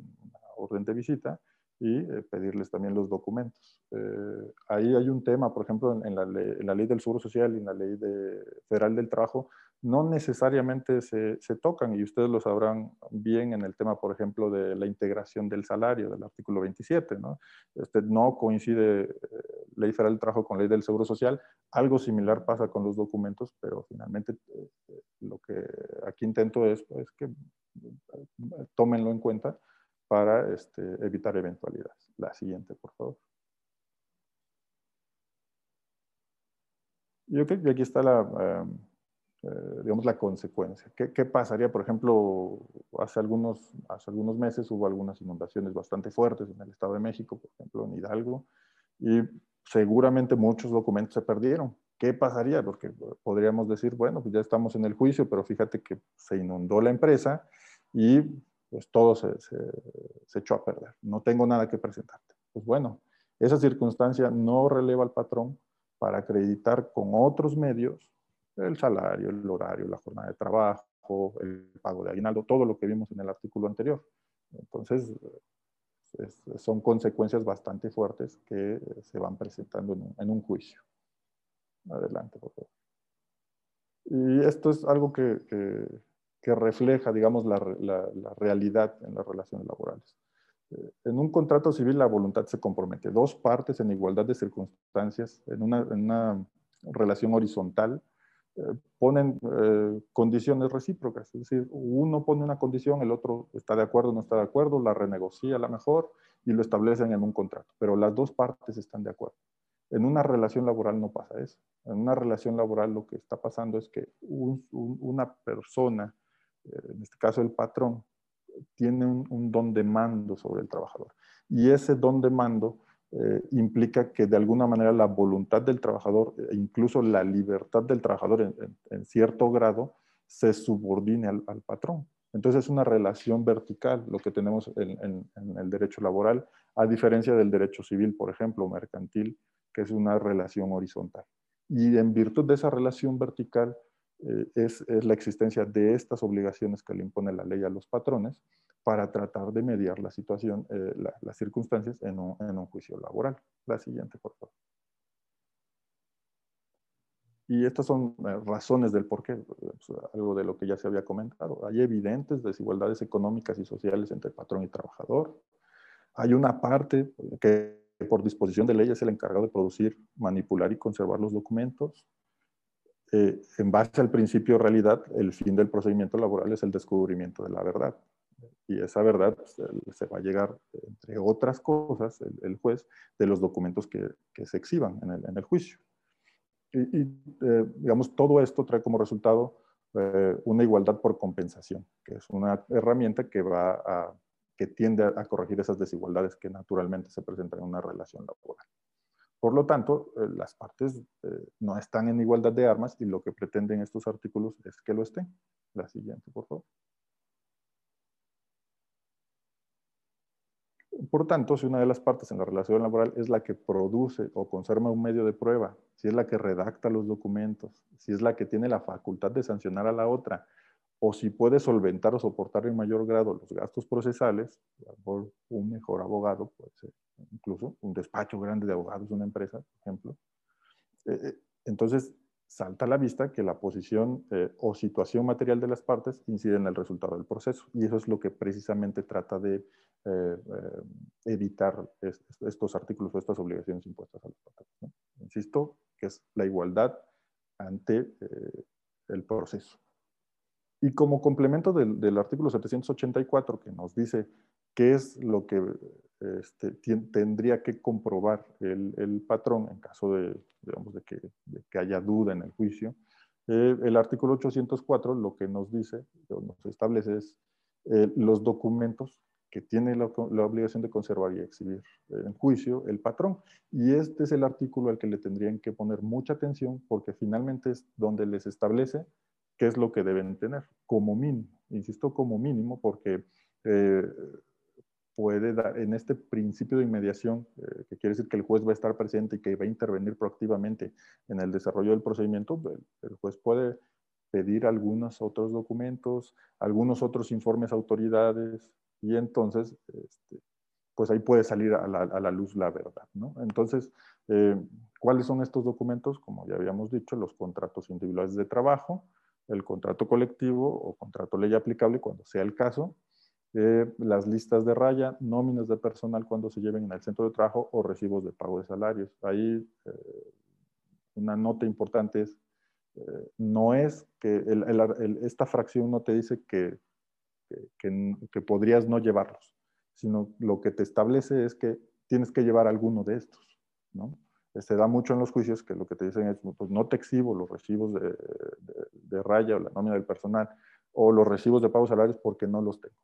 orden de visita y eh, pedirles también los documentos. Eh, ahí hay un tema, por ejemplo, en, la ley, en, la ley, del Seguro Social y en la Ley de, Federal del Trabajo, no necesariamente se, se, tocan, y ustedes lo sabrán bien en el tema, por ejemplo, de la integración del salario del artículo 27. No, este, no coincide eh, Ley Federal del Trabajo con Ley del Seguro Social. Algo similar pasa con los documentos, pero finalmente lo que aquí intento es pues, que tómenlo en cuenta para este, evitar eventualidades. La siguiente, por favor. Yo aquí está la, em, eh, digamos, la consecuencia. ¿Qué, ¿Qué, pasaría, por ejemplo, hace algunos, hace algunos meses hubo algunas inundaciones bastante fuertes en el Estado de México, por ejemplo, en Hidalgo, Y seguramente muchos documentos se perdieron. ¿Qué pasaría? Porque podríamos decir, bueno, pues ya estamos en el juicio, pero fíjate que se inundó la empresa y pues todo se, se, echó a perder. No tengo nada que presentarte. Pues bueno, esa circunstancia no releva al patrón para acreditar con otros medios el salario, el horario, la jornada de trabajo, el pago de aguinaldo, todo lo que vimos en el artículo anterior. Entonces, son consecuencias bastante fuertes que se van presentando en un, juicio. Adelante, por favor. Y esto es algo que, que, refleja, digamos, la, la, realidad en las relaciones laborales. Eh, en un contrato civil la voluntad se compromete. Dos partes en igualdad de circunstancias, en una, en una relación horizontal, ponen eh, condiciones recíprocas, es decir, uno pone una condición, el otro está de acuerdo, no está de acuerdo, la renegocia a la mejor y lo establecen en un contrato, pero las dos partes están de acuerdo. En una relación laboral no pasa eso. En una relación laboral lo que está pasando es que una persona, eh, en este caso el patrón, tiene un don de mando sobre el trabajador. Y ese don de mando eh, implica que de alguna manera la voluntad del trabajador e incluso la libertad del trabajador en, cierto grado se subordine al, patrón. Entonces es una relación vertical lo que tenemos en, el derecho laboral, a diferencia del derecho civil, por ejemplo, mercantil, que es una relación horizontal. Y en virtud de esa relación vertical eh, es, es la existencia de estas obligaciones que le impone la ley a los patrones, para tratar de mediar la situación, eh, las circunstancias en un, juicio laboral. La siguiente, por favor. Y estas son eh, razones del por qué, pues, algo de lo que ya se había comentado. Hay evidentes desigualdades económicas y sociales entre patrón y trabajador. Hay una parte que por disposición de ley es el encargado de producir, manipular y conservar los documentos. Eh, en base al principio realidad, el fin del procedimiento laboral es el descubrimiento de la verdad y esa verdad pues, se va a llegar, entre otras cosas, el, juez, de los documentos que, que se exhiban en el, en el juicio. Y, eh, digamos, todo esto trae como resultado eh, una igualdad por compensación, que es una herramienta que va a, que tiende a, corregir esas desigualdades que naturalmente se presentan en una relación laboral. Por lo tanto, eh, las partes no están en igualdad de armas y lo que pretenden estos artículos es que lo estén. La siguiente, por favor. Por tanto, si una de las partes en la relación laboral es la que produce o conserva un medio de prueba, si es la que redacta los documentos, si es la que tiene la facultad de sancionar a la otra, o si puede solventar o soportar en mayor grado los gastos procesales, por un mejor abogado, puede ser incluso un despacho grande de abogados, una empresa, por ejemplo. Eh, eh, entonces, salta a la vista que la posición eh, o situación material de las partes incide en el resultado del proceso. Y eso es lo que precisamente trata de eh, eh, evitar estos artículos o estas obligaciones impuestas a los patrones. Insisto, que es la igualdad ante el proceso. Y como complemento del, del, artículo 784 que nos dice qué es lo que este, tendría que comprobar el, patrón en caso de, digamos, de, que, que, haya duda en el juicio. Eh, el artículo 804 lo que nos dice, nos establece es eh, los documentos que tiene la, obligación de conservar y exhibir en juicio el patrón. Y este es el artículo al que le tendrían que poner mucha atención porque finalmente es donde les establece qué es lo que deben tener como mínimo. Insisto, como mínimo porque eh, puede dar, en este principio de inmediación, eh, que quiere decir que el juez va a estar presente y que va a intervenir proactivamente en el desarrollo del procedimiento, el, juez puede pedir algunos otros documentos, algunos otros informes autoridades y entonces, este, pues ahí puede salir a la, luz la verdad, ¿no? Entonces, eh, ¿cuáles son estos documentos? Como ya habíamos dicho, los contratos individuales de trabajo, el contrato colectivo o contrato ley aplicable cuando sea el caso, las listas de raya, nóminas de personal cuando se lleven en el centro de trabajo o recibos de pago de salarios. Ahí eh, una nota importante es, eh, no es que esta fracción no te dice que, que, podrías no llevarlos, sino lo que te establece es que tienes que llevar alguno de estos, ¿no? Se da mucho en los juicios que lo que te dicen es, pues no te exhibo los recibos de, raya o la nómina del personal o los recibos de pago de salarios porque no los tengo.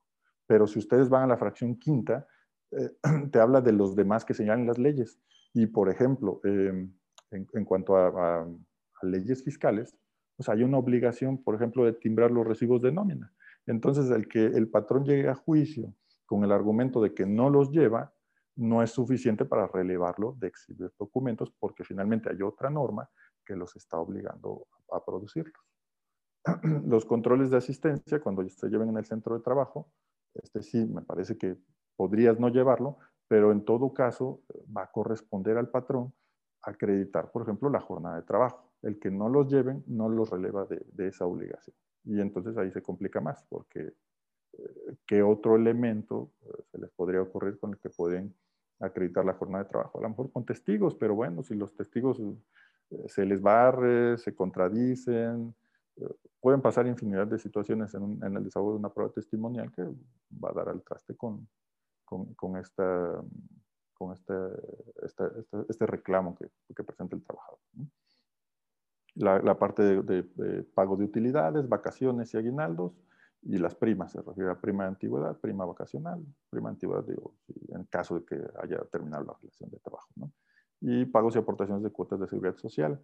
Pero si ustedes van a la fracción quinta, eh, te habla de los demás que señalan las leyes. Y, por ejemplo, em, en, cuanto a, leyes fiscales, pues hay una obligación, por ejemplo, de timbrar los recibos de nómina. Entonces, el que el patrón llegue a juicio con el argumento de que no los lleva, no es suficiente para relevarlo de exhibir documentos, porque finalmente hay otra norma que los está obligando a producirlos. Los controles de asistencia, cuando se lleven en el centro de trabajo, este sí, me parece que podrías no llevarlo, pero en todo caso va a corresponder al patrón acreditar, por ejemplo, la jornada de trabajo. El que no los lleven no los releva de, esa obligación. Y entonces ahí se complica más, porque eh, ¿qué otro elemento eh, se les podría ocurrir con el que pueden acreditar la jornada de trabajo? A lo mejor con testigos, pero bueno, si los testigos eh, se les barre, se contradicen, pueden pasar infinidad de situaciones en, el desahogo de una prueba testimonial que va a dar al traste con, con, esta, con este, este, este, este reclamo que, que, presenta el trabajador. La, la, parte de, pago de utilidades, vacaciones y aguinaldos, y las primas, se refiere a prima de antigüedad, prima vacacional, prima de antigüedad, digo, en caso de que haya terminado la relación de trabajo, ¿no? y pagos y aportaciones de cuotas de seguridad social.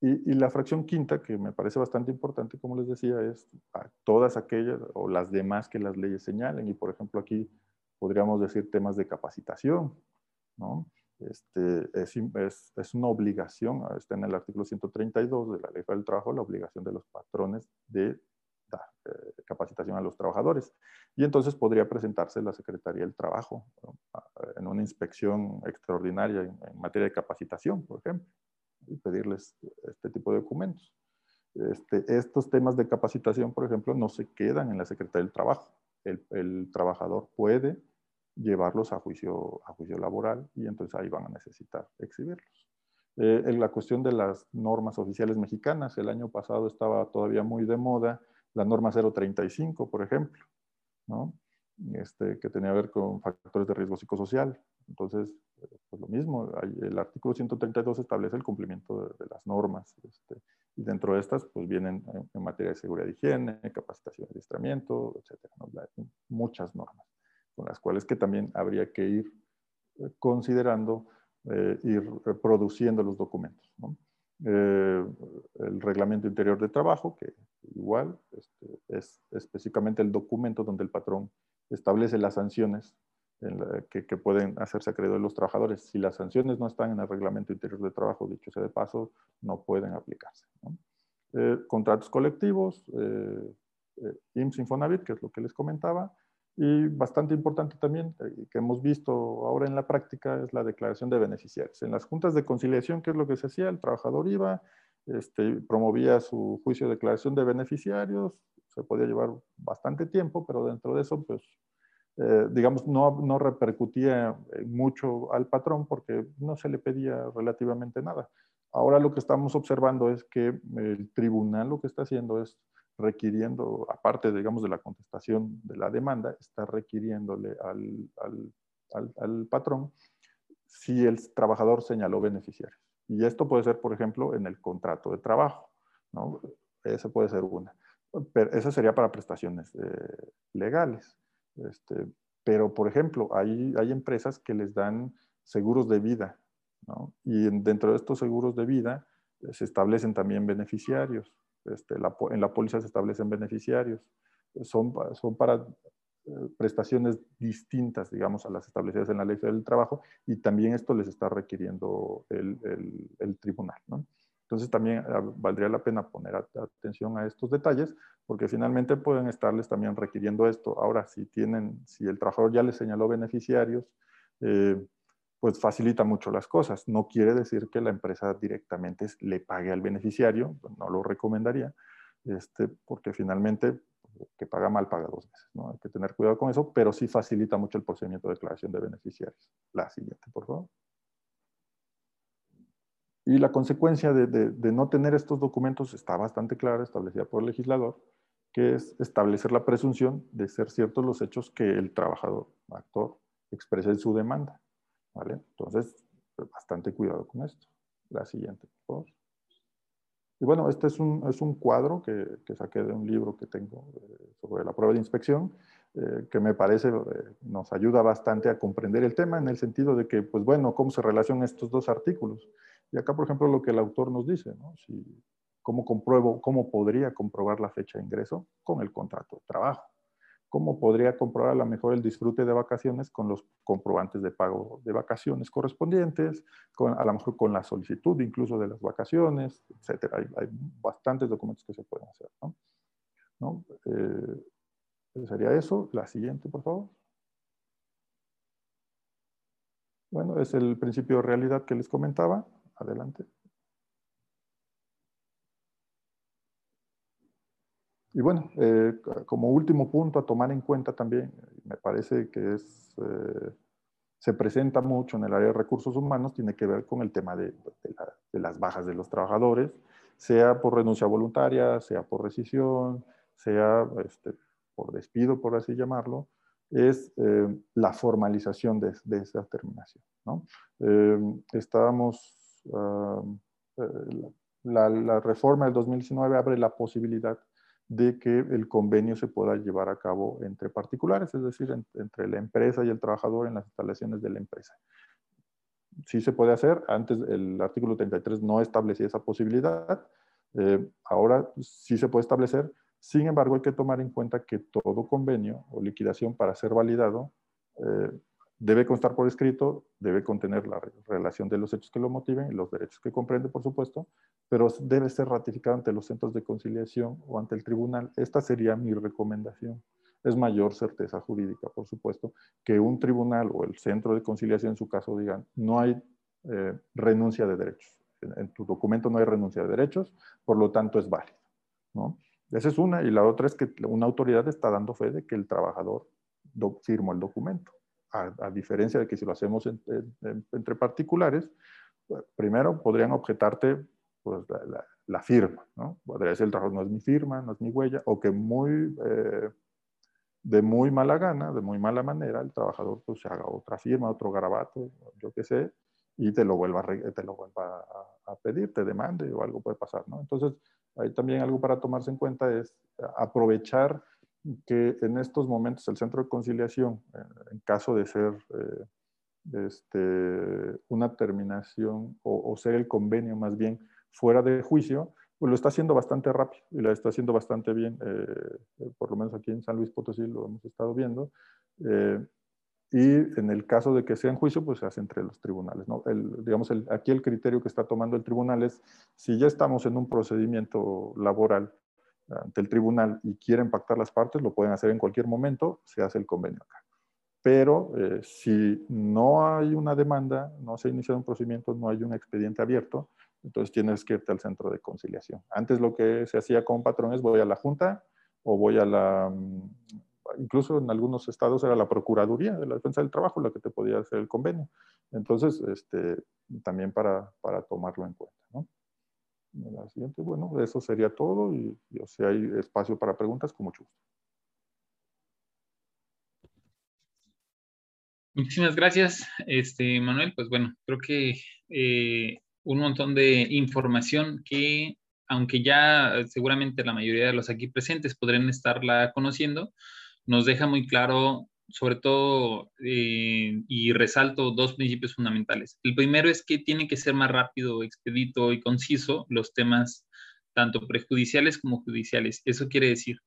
Y, y, la fracción quinta, que me parece bastante importante, como les decía, es a todas aquellas o las demás que las leyes señalen. Y por ejemplo, aquí podríamos decir temas de capacitación, ¿no? Este, es, una obligación, está en el artículo 132 de la Ley del Trabajo, la obligación de los patrones de eh, capacitación a los trabajadores. Y entonces podría presentarse la Secretaría del Trabajo en una inspección extraordinaria en, materia de capacitación, por ejemplo, y pedirles este tipo de documentos. Este, estos temas de capacitación, por ejemplo, no se quedan en la Secretaría del Trabajo. El trabajador puede llevarlos a juicio, a juicio laboral y entonces ahí van a necesitar exhibirlos. Eh, en la cuestión de las normas oficiales mexicanas, el año pasado estaba todavía muy de moda la norma 035, por ejemplo, ¿no? este, que tenía que ver con factores de riesgo psicosocial. Entonces, pues lo mismo, el artículo 132 establece el cumplimiento de, las normas. Este, y dentro de estas, pues vienen en, materia de seguridad de higiene, capacitación de adiestramiento, etcétera. Muchas normas con las cuales que también habría que ir eh, considerando, eh, ir produciendo los documentos. Eh, el reglamento interior de trabajo, que igual este, es específicamente el documento donde el patrón establece las sanciones que, pueden hacerse acreedores los trabajadores. Si las sanciones no están en el reglamento interior de trabajo, dicho sea de paso, no pueden aplicarse. contratos colectivos, IMSS Infonavit, que es lo que les comentaba, y bastante importante también, eh, que hemos visto ahora en la práctica, es la declaración de beneficiarios. En las juntas de conciliación, ¿qué es lo que se hacía? El trabajador iba, este, promovía su juicio de declaración de beneficiarios, se podía llevar bastante tiempo, pero dentro de eso, pues, eh, digamos, no, no repercutía mucho al patrón porque no se le pedía relativamente nada. Ahora lo que estamos observando es que el tribunal lo que está haciendo es requiriendo, aparte, digamos, de la contestación de la demanda, está requiriéndole al, al, al, patrón si el trabajador señaló beneficiarios. Y esto puede ser, por ejemplo, en el contrato de trabajo, ¿no? Esa puede ser una. Pero esa sería para prestaciones eh, legales. Este, pero, por ejemplo, hay, hay empresas que les dan seguros de vida, ¿no? Y dentro de estos seguros de vida eh, se establecen también beneficiarios. Este, en la póliza se establecen beneficiarios. Son, son para eh, prestaciones distintas, digamos, a las establecidas en la ley del trabajo y también esto les está requiriendo el, el, tribunal. ¿no? Entonces también ah, valdría la pena poner atención a estos detalles porque finalmente pueden estarles también requiriendo esto. Ahora, si tienen, si el trabajador ya les señaló beneficiarios, eh, pues facilita mucho las cosas. No quiere decir que la empresa directamente le pague al beneficiario, no lo recomendaría, este, porque finalmente que paga mal paga dos veces. ¿no? Hay que tener cuidado con eso, pero sí facilita mucho el procedimiento de declaración de beneficiarios. La siguiente, por favor. Y la consecuencia de, de no tener estos documentos está bastante clara, establecida por el legislador, que es establecer la presunción de ser ciertos los hechos que el trabajador, actor, expresa en su demanda. Entonces, pues, bastante cuidado con esto. La siguiente, por. Y bueno, este es un, es un cuadro que, que, saqué de un libro que tengo eh, sobre la prueba de inspección. eh, que me parece eh, nos ayuda bastante a comprender el tema en el sentido de que, pues bueno, cómo se relacionan estos dos artículos. Y acá, por ejemplo, lo que el autor nos dice, ¿no? Si, ¿Cómo compruebo, cómo podría comprobar la fecha de ingreso? Con el contrato de trabajo. ¿Cómo podría comprobar a lo mejor el disfrute de vacaciones con los comprobantes de pago de vacaciones correspondientes, a lo mejor con la solicitud incluso de las vacaciones, etcétera? Hay, bastantes documentos que se pueden hacer, ¿no? ¿No? Eh, sería eso. La siguiente, por favor. Bueno, es el principio de realidad que les comentaba. Adelante. Y bueno, eh, como último punto a tomar en cuenta también, me parece que es, eh, se presenta mucho en el área de recursos humanos, tiene que ver con el tema de, las bajas de los trabajadores, sea por renuncia voluntaria, sea por rescisión, sea este, por despido, por así llamarlo, es eh, la formalización de, esa terminación. ¿no? estábamos, ah, la, la reforma del 2019 abre la posibilidad de que el convenio se pueda llevar a cabo entre particulares, es decir, entre la empresa y el trabajador en las instalaciones de la empresa. Sí se puede hacer, antes el artículo 33 no establecía esa posibilidad, eh, ahora sí se puede establecer, sin embargo hay que tomar en cuenta que todo convenio o liquidación para ser validado eh, Debe constar por escrito, debe contener la relación de los hechos que lo motiven y los derechos que comprende, por supuesto, pero debe ser ratificado ante los centros de conciliación o ante el tribunal. Esta sería mi recomendación. Es mayor certeza jurídica, por supuesto, que un tribunal o el centro de conciliación, en su caso, digan, no hay eh, renuncia de derechos. En, tu documento no hay renuncia de derechos, por lo tanto es válido. Esa es una. Y la otra es que una autoridad está dando fe de que el trabajador firmó el documento a, diferencia de que si lo hacemos entre particulares, pues, primero podrían objetarte pues, la, firma, ¿no? Podría decir el trabajo no es mi firma, no es mi huella, o que muy, eh, de muy mala gana, de muy mala manera, el trabajador pues haga otra firma, otro garabato, yo qué sé, y te lo vuelva, a, te lo vuelva a, a, pedir, te demande o algo puede pasar, ¿no? Entonces, hay también algo para tomarse en cuenta es aprovechar que en estos momentos el centro de conciliación, eh, en caso de ser eh, este, una terminación o, ser el convenio más bien fuera de juicio, pues lo está haciendo bastante rápido y lo está haciendo bastante bien, eh, por lo menos aquí en San Luis Potosí lo hemos estado viendo. y en el caso de que sea en juicio, pues se hace entre los tribunales. ¿no? El, digamos, el, aquí el criterio que está tomando el tribunal es, si ya estamos en un procedimiento laboral ante el tribunal y quieren pactar las partes, lo pueden hacer en cualquier momento, se hace el convenio acá. Pero eh, si no hay una demanda, no se ha iniciado un procedimiento, no hay un expediente abierto, entonces tienes que irte al centro de conciliación. Antes lo que se hacía con patrones, voy a la junta o voy a la, mm, incluso en algunos estados era la Procuraduría de la Defensa del Trabajo la que te podía hacer el convenio. Entonces, este, también para, para tomarlo en cuenta. La siguiente, bueno, eso sería todo y, si hay espacio para preguntas, con mucho gusto. Muchísimas gracias, este, Manuel. Pues bueno, creo que eh, un montón de información que, aunque ya seguramente la mayoría de los aquí presentes podrían estarla conociendo, nos deja muy claro sobre todo, eh, y resalto dos principios fundamentales. El primero es que tiene que ser más rápido, expedito y conciso los temas tanto prejudiciales como judiciales. Eso quiere decir,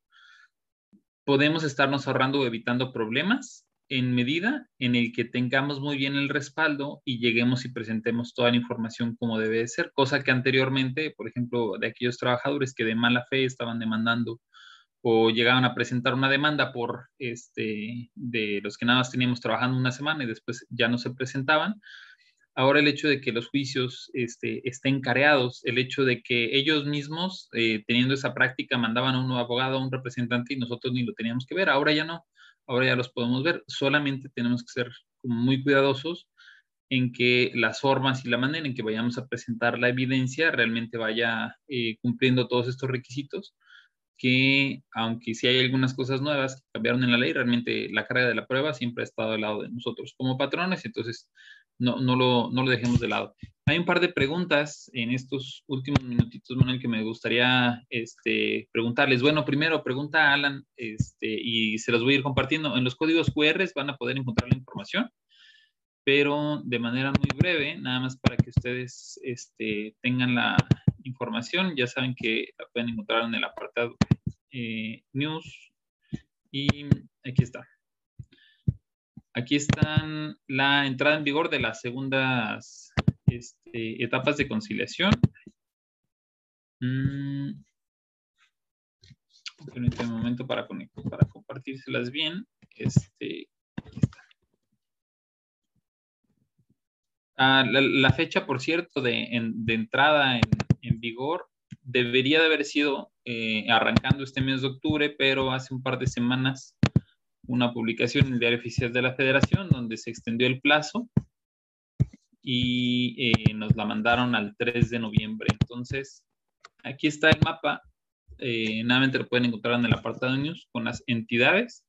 podemos estarnos ahorrando o evitando problemas en medida en el que tengamos muy bien el respaldo y lleguemos y presentemos toda la información como debe de ser, cosa que anteriormente, por ejemplo, de aquellos trabajadores que de mala fe estaban demandando o llegaban a presentar una demanda por este, de los que nada más teníamos trabajando una semana y después ya no se presentaban. Ahora el hecho de que los juicios este, estén careados, el hecho de que ellos mismos, eh, teniendo esa práctica, mandaban a un abogado, a un representante y nosotros ni lo teníamos que ver, ahora ya no, ahora ya los podemos ver, solamente tenemos que ser muy cuidadosos en que las formas y la manera en que vayamos a presentar la evidencia realmente vaya eh, cumpliendo todos estos requisitos que aunque sí hay algunas cosas nuevas que cambiaron en la ley, realmente la carga de la prueba siempre ha estado al lado de nosotros como patrones, entonces no, no, lo, no lo dejemos de lado. Hay un par de preguntas en estos últimos minutitos, Manuel, que me gustaría este, preguntarles. Bueno, primero, pregunta Alan, este, y se los voy a ir compartiendo. En los códigos QR van a poder encontrar la información, pero de manera muy breve, nada más para que ustedes este, tengan la información. Ya saben que la pueden encontrar en el apartado eh, News. Y aquí está. Aquí están la entrada en vigor de las segundas este, etapas de conciliación. Mm. momento para, para compartírselas bien. Este, ah, la, fecha, por cierto, de, entrada en, vigor debería de haber sido eh, arrancando este mes de octubre, pero hace un par de semanas una publicación en el Diario Oficial de la Federación donde se extendió el plazo y eh, nos la mandaron al 3 de noviembre. Entonces, aquí está el mapa. Eh, nuevamente lo pueden encontrar en el apartado News con las entidades.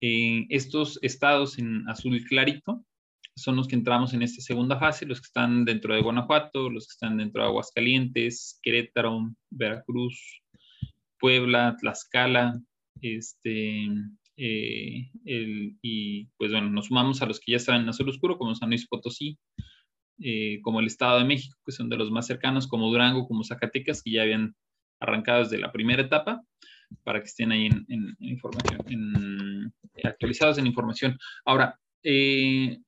Eh, estos estados en azul clarito son los que entramos en esta segunda fase, los que están dentro de Guanajuato, los que están dentro de Aguascalientes, Querétaro, Veracruz, Puebla, Tlaxcala, este, eh, y pues bueno, nos sumamos a los que ya están en azul oscuro, como San Luis Potosí, eh, como el Estado de México, que son de los más cercanos, como Durango, como Zacatecas, que ya habían arrancado desde la primera etapa, para que estén ahí en, información, actualizados en información. Ahora, eh,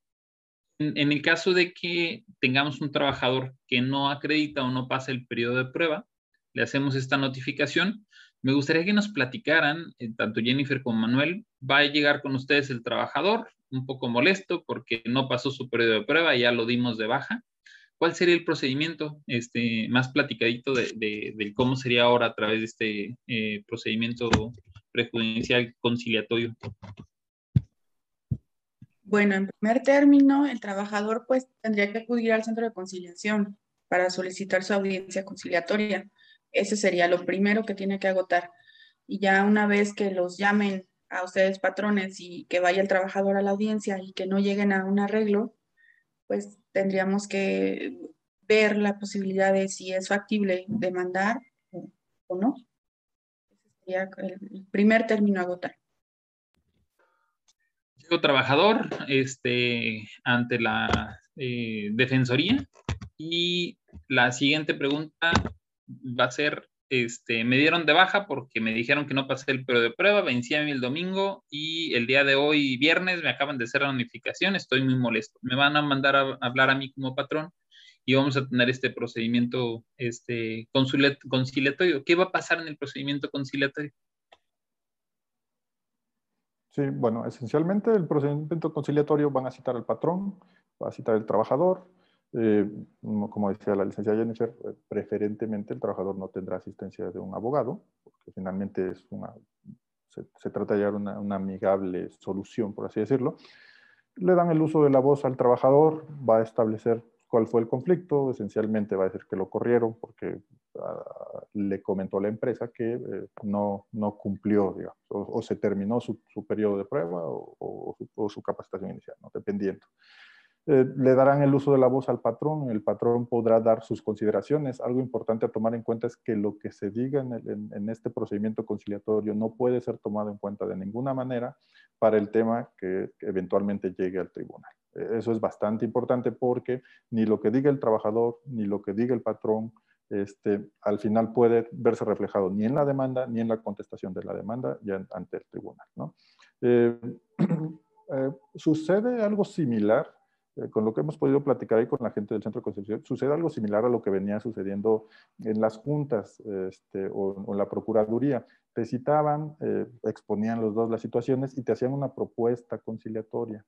en, el caso de que tengamos un trabajador que no acredita o no pasa el periodo de prueba, le hacemos esta notificación me gustaría que nos platicaran, eh, tanto Jennifer como Manuel, va a llegar con ustedes el trabajador, un poco molesto porque no pasó su periodo de prueba, ya lo dimos de baja. ¿Cuál sería el procedimiento este, más platicadito de, cómo sería ahora a través de este eh, procedimiento prejudicial conciliatorio? Bueno, en primer término, el trabajador pues tendría que acudir al centro de conciliación para solicitar su audiencia conciliatoria. Ese sería lo primero que tiene que agotar. Y ya una vez que los llamen a ustedes patrones y que vaya el trabajador a la audiencia y que no lleguen a un arreglo, pues tendríamos que ver la posibilidad de si es factible demandar o, no. Ese sería el primer término a agotar. Trabajador este, ante la eh, defensoría y la siguiente pregunta va a ser, este, me dieron de baja porque me dijeron que no pasé el periodo de prueba, vencí a mí el domingo y el día de hoy, viernes, me acaban de hacer la notificación, estoy muy molesto. Me van a mandar a hablar a mí como patrón y vamos a tener este procedimiento este, conciliatorio. ¿Qué va a pasar en el procedimiento conciliatorio? Sí, bueno, esencialmente el procedimiento conciliatorio van a citar al patrón, va a citar al trabajador, eh, como decía la licenciada Jennifer, eh, preferentemente el trabajador no tendrá asistencia de un abogado, porque finalmente es una, se, trata de una, una, amigable solución, por así decirlo. Le dan el uso de la voz al trabajador, va a establecer cuál fue el conflicto, esencialmente va a decir que lo corrieron porque ah, le comentó a la empresa que eh, no, no cumplió, digamos, o, se terminó su, periodo de prueba o, su capacitación inicial, dependiendo. Eh, le darán el uso de la voz al patrón, el patrón podrá dar sus consideraciones. Algo importante a tomar en cuenta es que lo que se diga en, este procedimiento conciliatorio no puede ser tomado en cuenta de ninguna manera para el tema que, eventualmente llegue al tribunal. Eh, eso es bastante importante porque ni lo que diga el trabajador ni lo que diga el patrón este, al final puede verse reflejado ni en la demanda ni en la contestación de la demanda ya ante el tribunal. Eh, sucede algo similar eh, con lo que hemos podido platicar ahí con la gente del Centro de Concepción, sucede algo similar a lo que venía sucediendo en las juntas este, o, en la Procuraduría. Te citaban, eh, exponían los dos las situaciones y te hacían una propuesta conciliatoria.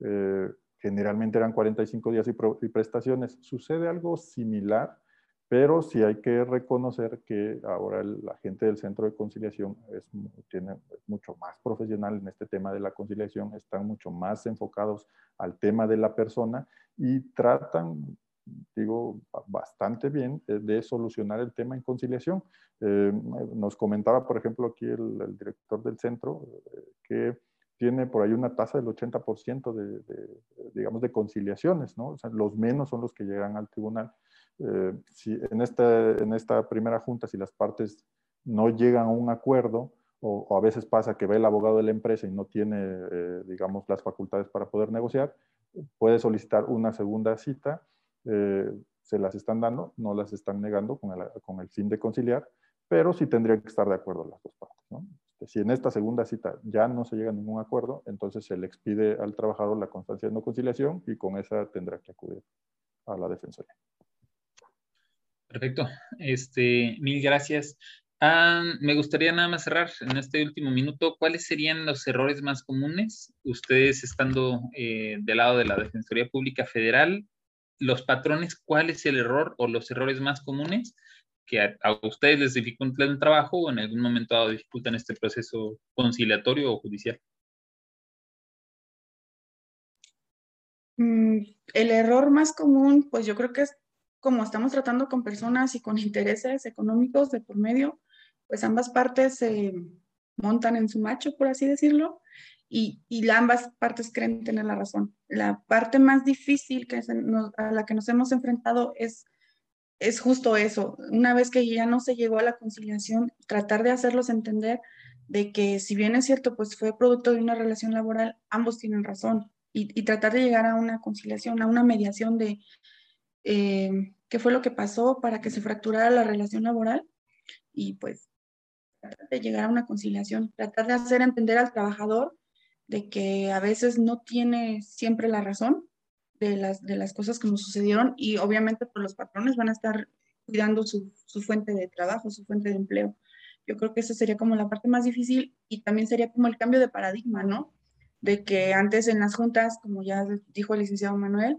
Eh, generalmente eran 45 días y, prestaciones. Sucede algo similar pero sí hay que reconocer que ahora la gente del centro de conciliación es, tiene, mucho más profesional en este tema de la conciliación, están mucho más enfocados al tema de la persona y tratan, digo, bastante bien de, solucionar el tema en conciliación. Eh, nos comentaba, por ejemplo, aquí el, director del centro eh, que tiene por ahí una tasa del 80% de, digamos, de conciliaciones, ¿no? O sea, los menos son los que llegan al tribunal. Eh, si en, esta, en esta primera junta, si las partes no llegan a un acuerdo, o, a veces pasa que ve el abogado de la empresa y no tiene, eh, digamos, las facultades para poder negociar, puede solicitar una segunda cita, eh, se las están dando, no las están negando con el, con el fin de conciliar, pero sí tendrían que estar de acuerdo las dos partes. ¿no? Este, si en esta segunda cita ya no se llega a ningún acuerdo, entonces se le expide al trabajador la constancia de no conciliación y con esa tendrá que acudir a la defensoría. Perfecto. Este, mil gracias. Ah, me gustaría nada más cerrar en este último minuto. ¿Cuáles serían los errores más comunes? Ustedes estando eh, del lado de la Defensoría Pública Federal, los patrones, ¿cuál es el error o los errores más comunes que a, ustedes les dificultan el trabajo o en algún momento dado dificultan este proceso conciliatorio o judicial? Mm, el error más común, pues yo creo que es como estamos tratando con personas y con intereses económicos de por medio, pues ambas partes se montan en su macho, por así decirlo, y, y ambas partes creen tener la razón. La parte más difícil que a la que nos hemos enfrentado es, es justo eso. Una vez que ya no se llegó a la conciliación, tratar de hacerlos entender de que si bien es cierto, pues fue producto de una relación laboral, ambos tienen razón. Y, tratar de llegar a una conciliación, a una mediación de eh, qué fue lo que pasó para que se fracturara la relación laboral y pues tratar de llegar a una conciliación, tratar de hacer entender al trabajador de que a veces no tiene siempre la razón de las, de las cosas que nos sucedieron y obviamente pues, los patrones van a estar cuidando su, su, fuente de trabajo, su fuente de empleo. Yo creo que esa sería como la parte más difícil y también sería como el cambio de paradigma, ¿no? De que antes en las juntas, como ya dijo el licenciado Manuel,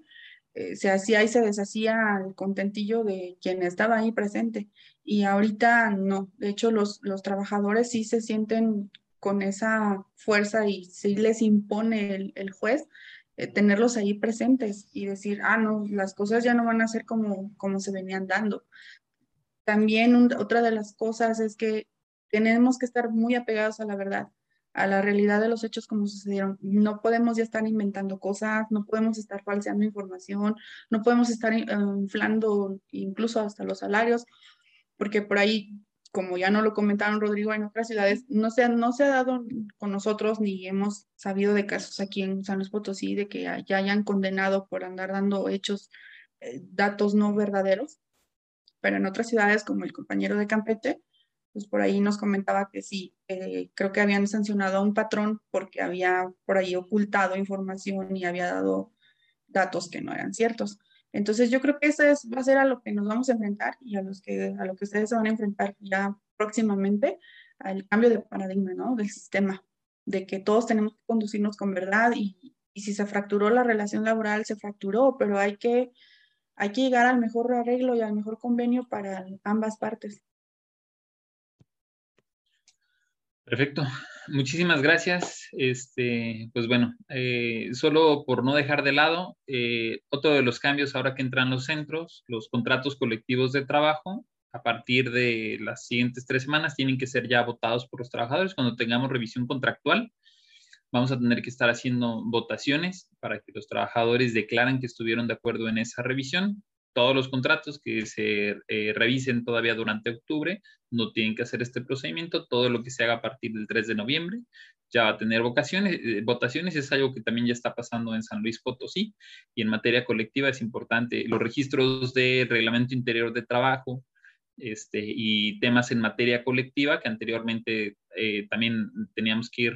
eh, se hacía y se deshacía el contentillo de quien estaba ahí presente. Y ahorita no. De hecho, los, los trabajadores sí se sienten con esa fuerza y sí les impone el, el juez eh, tenerlos ahí presentes y decir, ah, no, las cosas ya no van a ser como, como se venían dando. También otra de las cosas es que tenemos que estar muy apegados a la verdad a la realidad de los hechos como sucedieron. No podemos ya estar inventando cosas, no podemos estar falseando información, no podemos estar eh, inflando incluso hasta los salarios, porque por ahí, como ya no lo comentaron Rodrigo, en otras ciudades no se, no se ha dado con nosotros ni hemos sabido de casos aquí en San Luis Potosí de que ya hayan condenado por andar dando hechos, eh, datos no verdaderos, pero en otras ciudades como el compañero de Campete, pues por ahí nos comentaba que sí, eh, creo que habían sancionado a un patrón porque había por ahí ocultado información y había dado datos que no eran ciertos. Entonces yo creo que eso es, va a ser a lo que nos vamos a enfrentar y a, los que, a lo que ustedes se van a enfrentar ya próximamente, al cambio de paradigma, ¿no? Del sistema, de que todos tenemos que conducirnos con verdad y, y si se fracturó la relación laboral, se fracturó, pero hay que, hay que llegar al mejor arreglo y al mejor convenio para ambas partes. Perfecto, muchísimas gracias. Este, pues bueno, eh, solo por no dejar de lado, eh, otro de los cambios ahora que entran los centros, los contratos colectivos de trabajo, a partir de las siguientes tres semanas tienen que ser ya votados por los trabajadores. Cuando tengamos revisión contractual, vamos a tener que estar haciendo votaciones para que los trabajadores declaren que estuvieron de acuerdo en esa revisión todos los contratos que se eh, revisen todavía durante octubre no tienen que hacer este procedimiento. Todo lo que se haga a partir del 3 de noviembre ya va a tener vocaciones, eh, votaciones. Es algo que también ya está pasando en San Luis Potosí. Y en materia colectiva es importante los registros de reglamento interior de trabajo este, y temas en materia colectiva que anteriormente eh, también teníamos que ir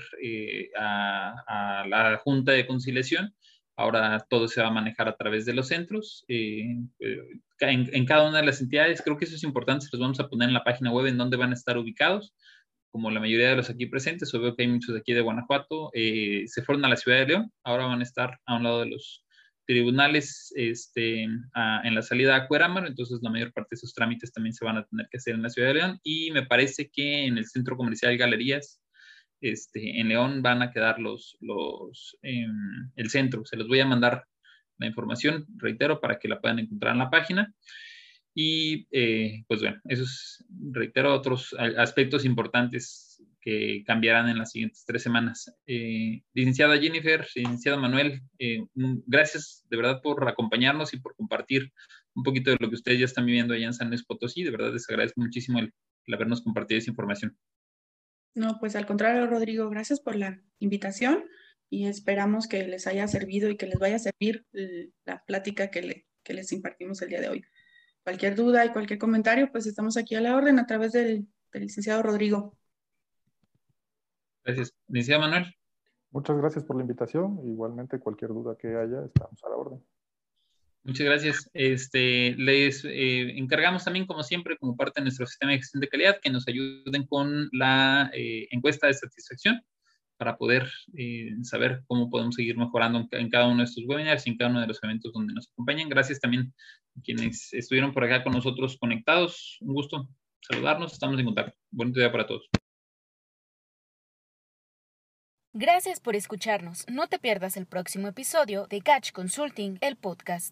a, a la Junta de Conciliación Ahora todo se va a manejar a través de los centros. Eh, eh, en, cada una de las entidades, creo que eso es importante, se los vamos a poner en la página web en donde van a estar ubicados. Como la mayoría de los aquí presentes, veo que hay muchos aquí de Guanajuato, eh, se fueron a la ciudad de León, ahora van a estar a un lado de los tribunales este, en la salida a Cuerámaro, entonces la mayor parte de esos trámites también se van a tener que hacer en la ciudad de León y me parece que en el centro comercial Galerías este, en León van a quedar los, los em, el centro. Se los voy a mandar la información, reitero, para que la puedan encontrar en la página. Y eh, pues bueno, esos, reitero, otros aspectos importantes que cambiarán en las siguientes tres semanas. Eh, licenciada Jennifer, licenciado Manuel, eh, gracias de verdad por acompañarnos y por compartir un poquito de lo que ustedes ya están viviendo allá en San Luis Potosí. De verdad les agradezco muchísimo el, habernos compartido esa información. No, pues al contrario, Rodrigo, gracias por la invitación y esperamos que les haya servido y que les vaya a servir la plática que, le, que les impartimos el día de hoy. Cualquier duda y cualquier comentario, pues estamos aquí a la orden a través del, del licenciado Rodrigo. Gracias. Licenciado Manuel. Muchas gracias por la invitación. Igualmente, cualquier duda que haya, estamos a la orden. Muchas gracias. Este, les eh, encargamos también, como siempre, como parte de nuestro sistema de gestión de calidad, que nos ayuden con la eh, encuesta de satisfacción para poder eh, saber cómo podemos seguir mejorando en, cada uno de estos webinars y en cada uno de los eventos donde nos acompañan. Gracias también a quienes estuvieron por acá con nosotros conectados. Un gusto saludarnos. Estamos en contacto. Buen día para todos. Gracias por escucharnos. No te pierdas el próximo episodio de Catch Consulting, el podcast.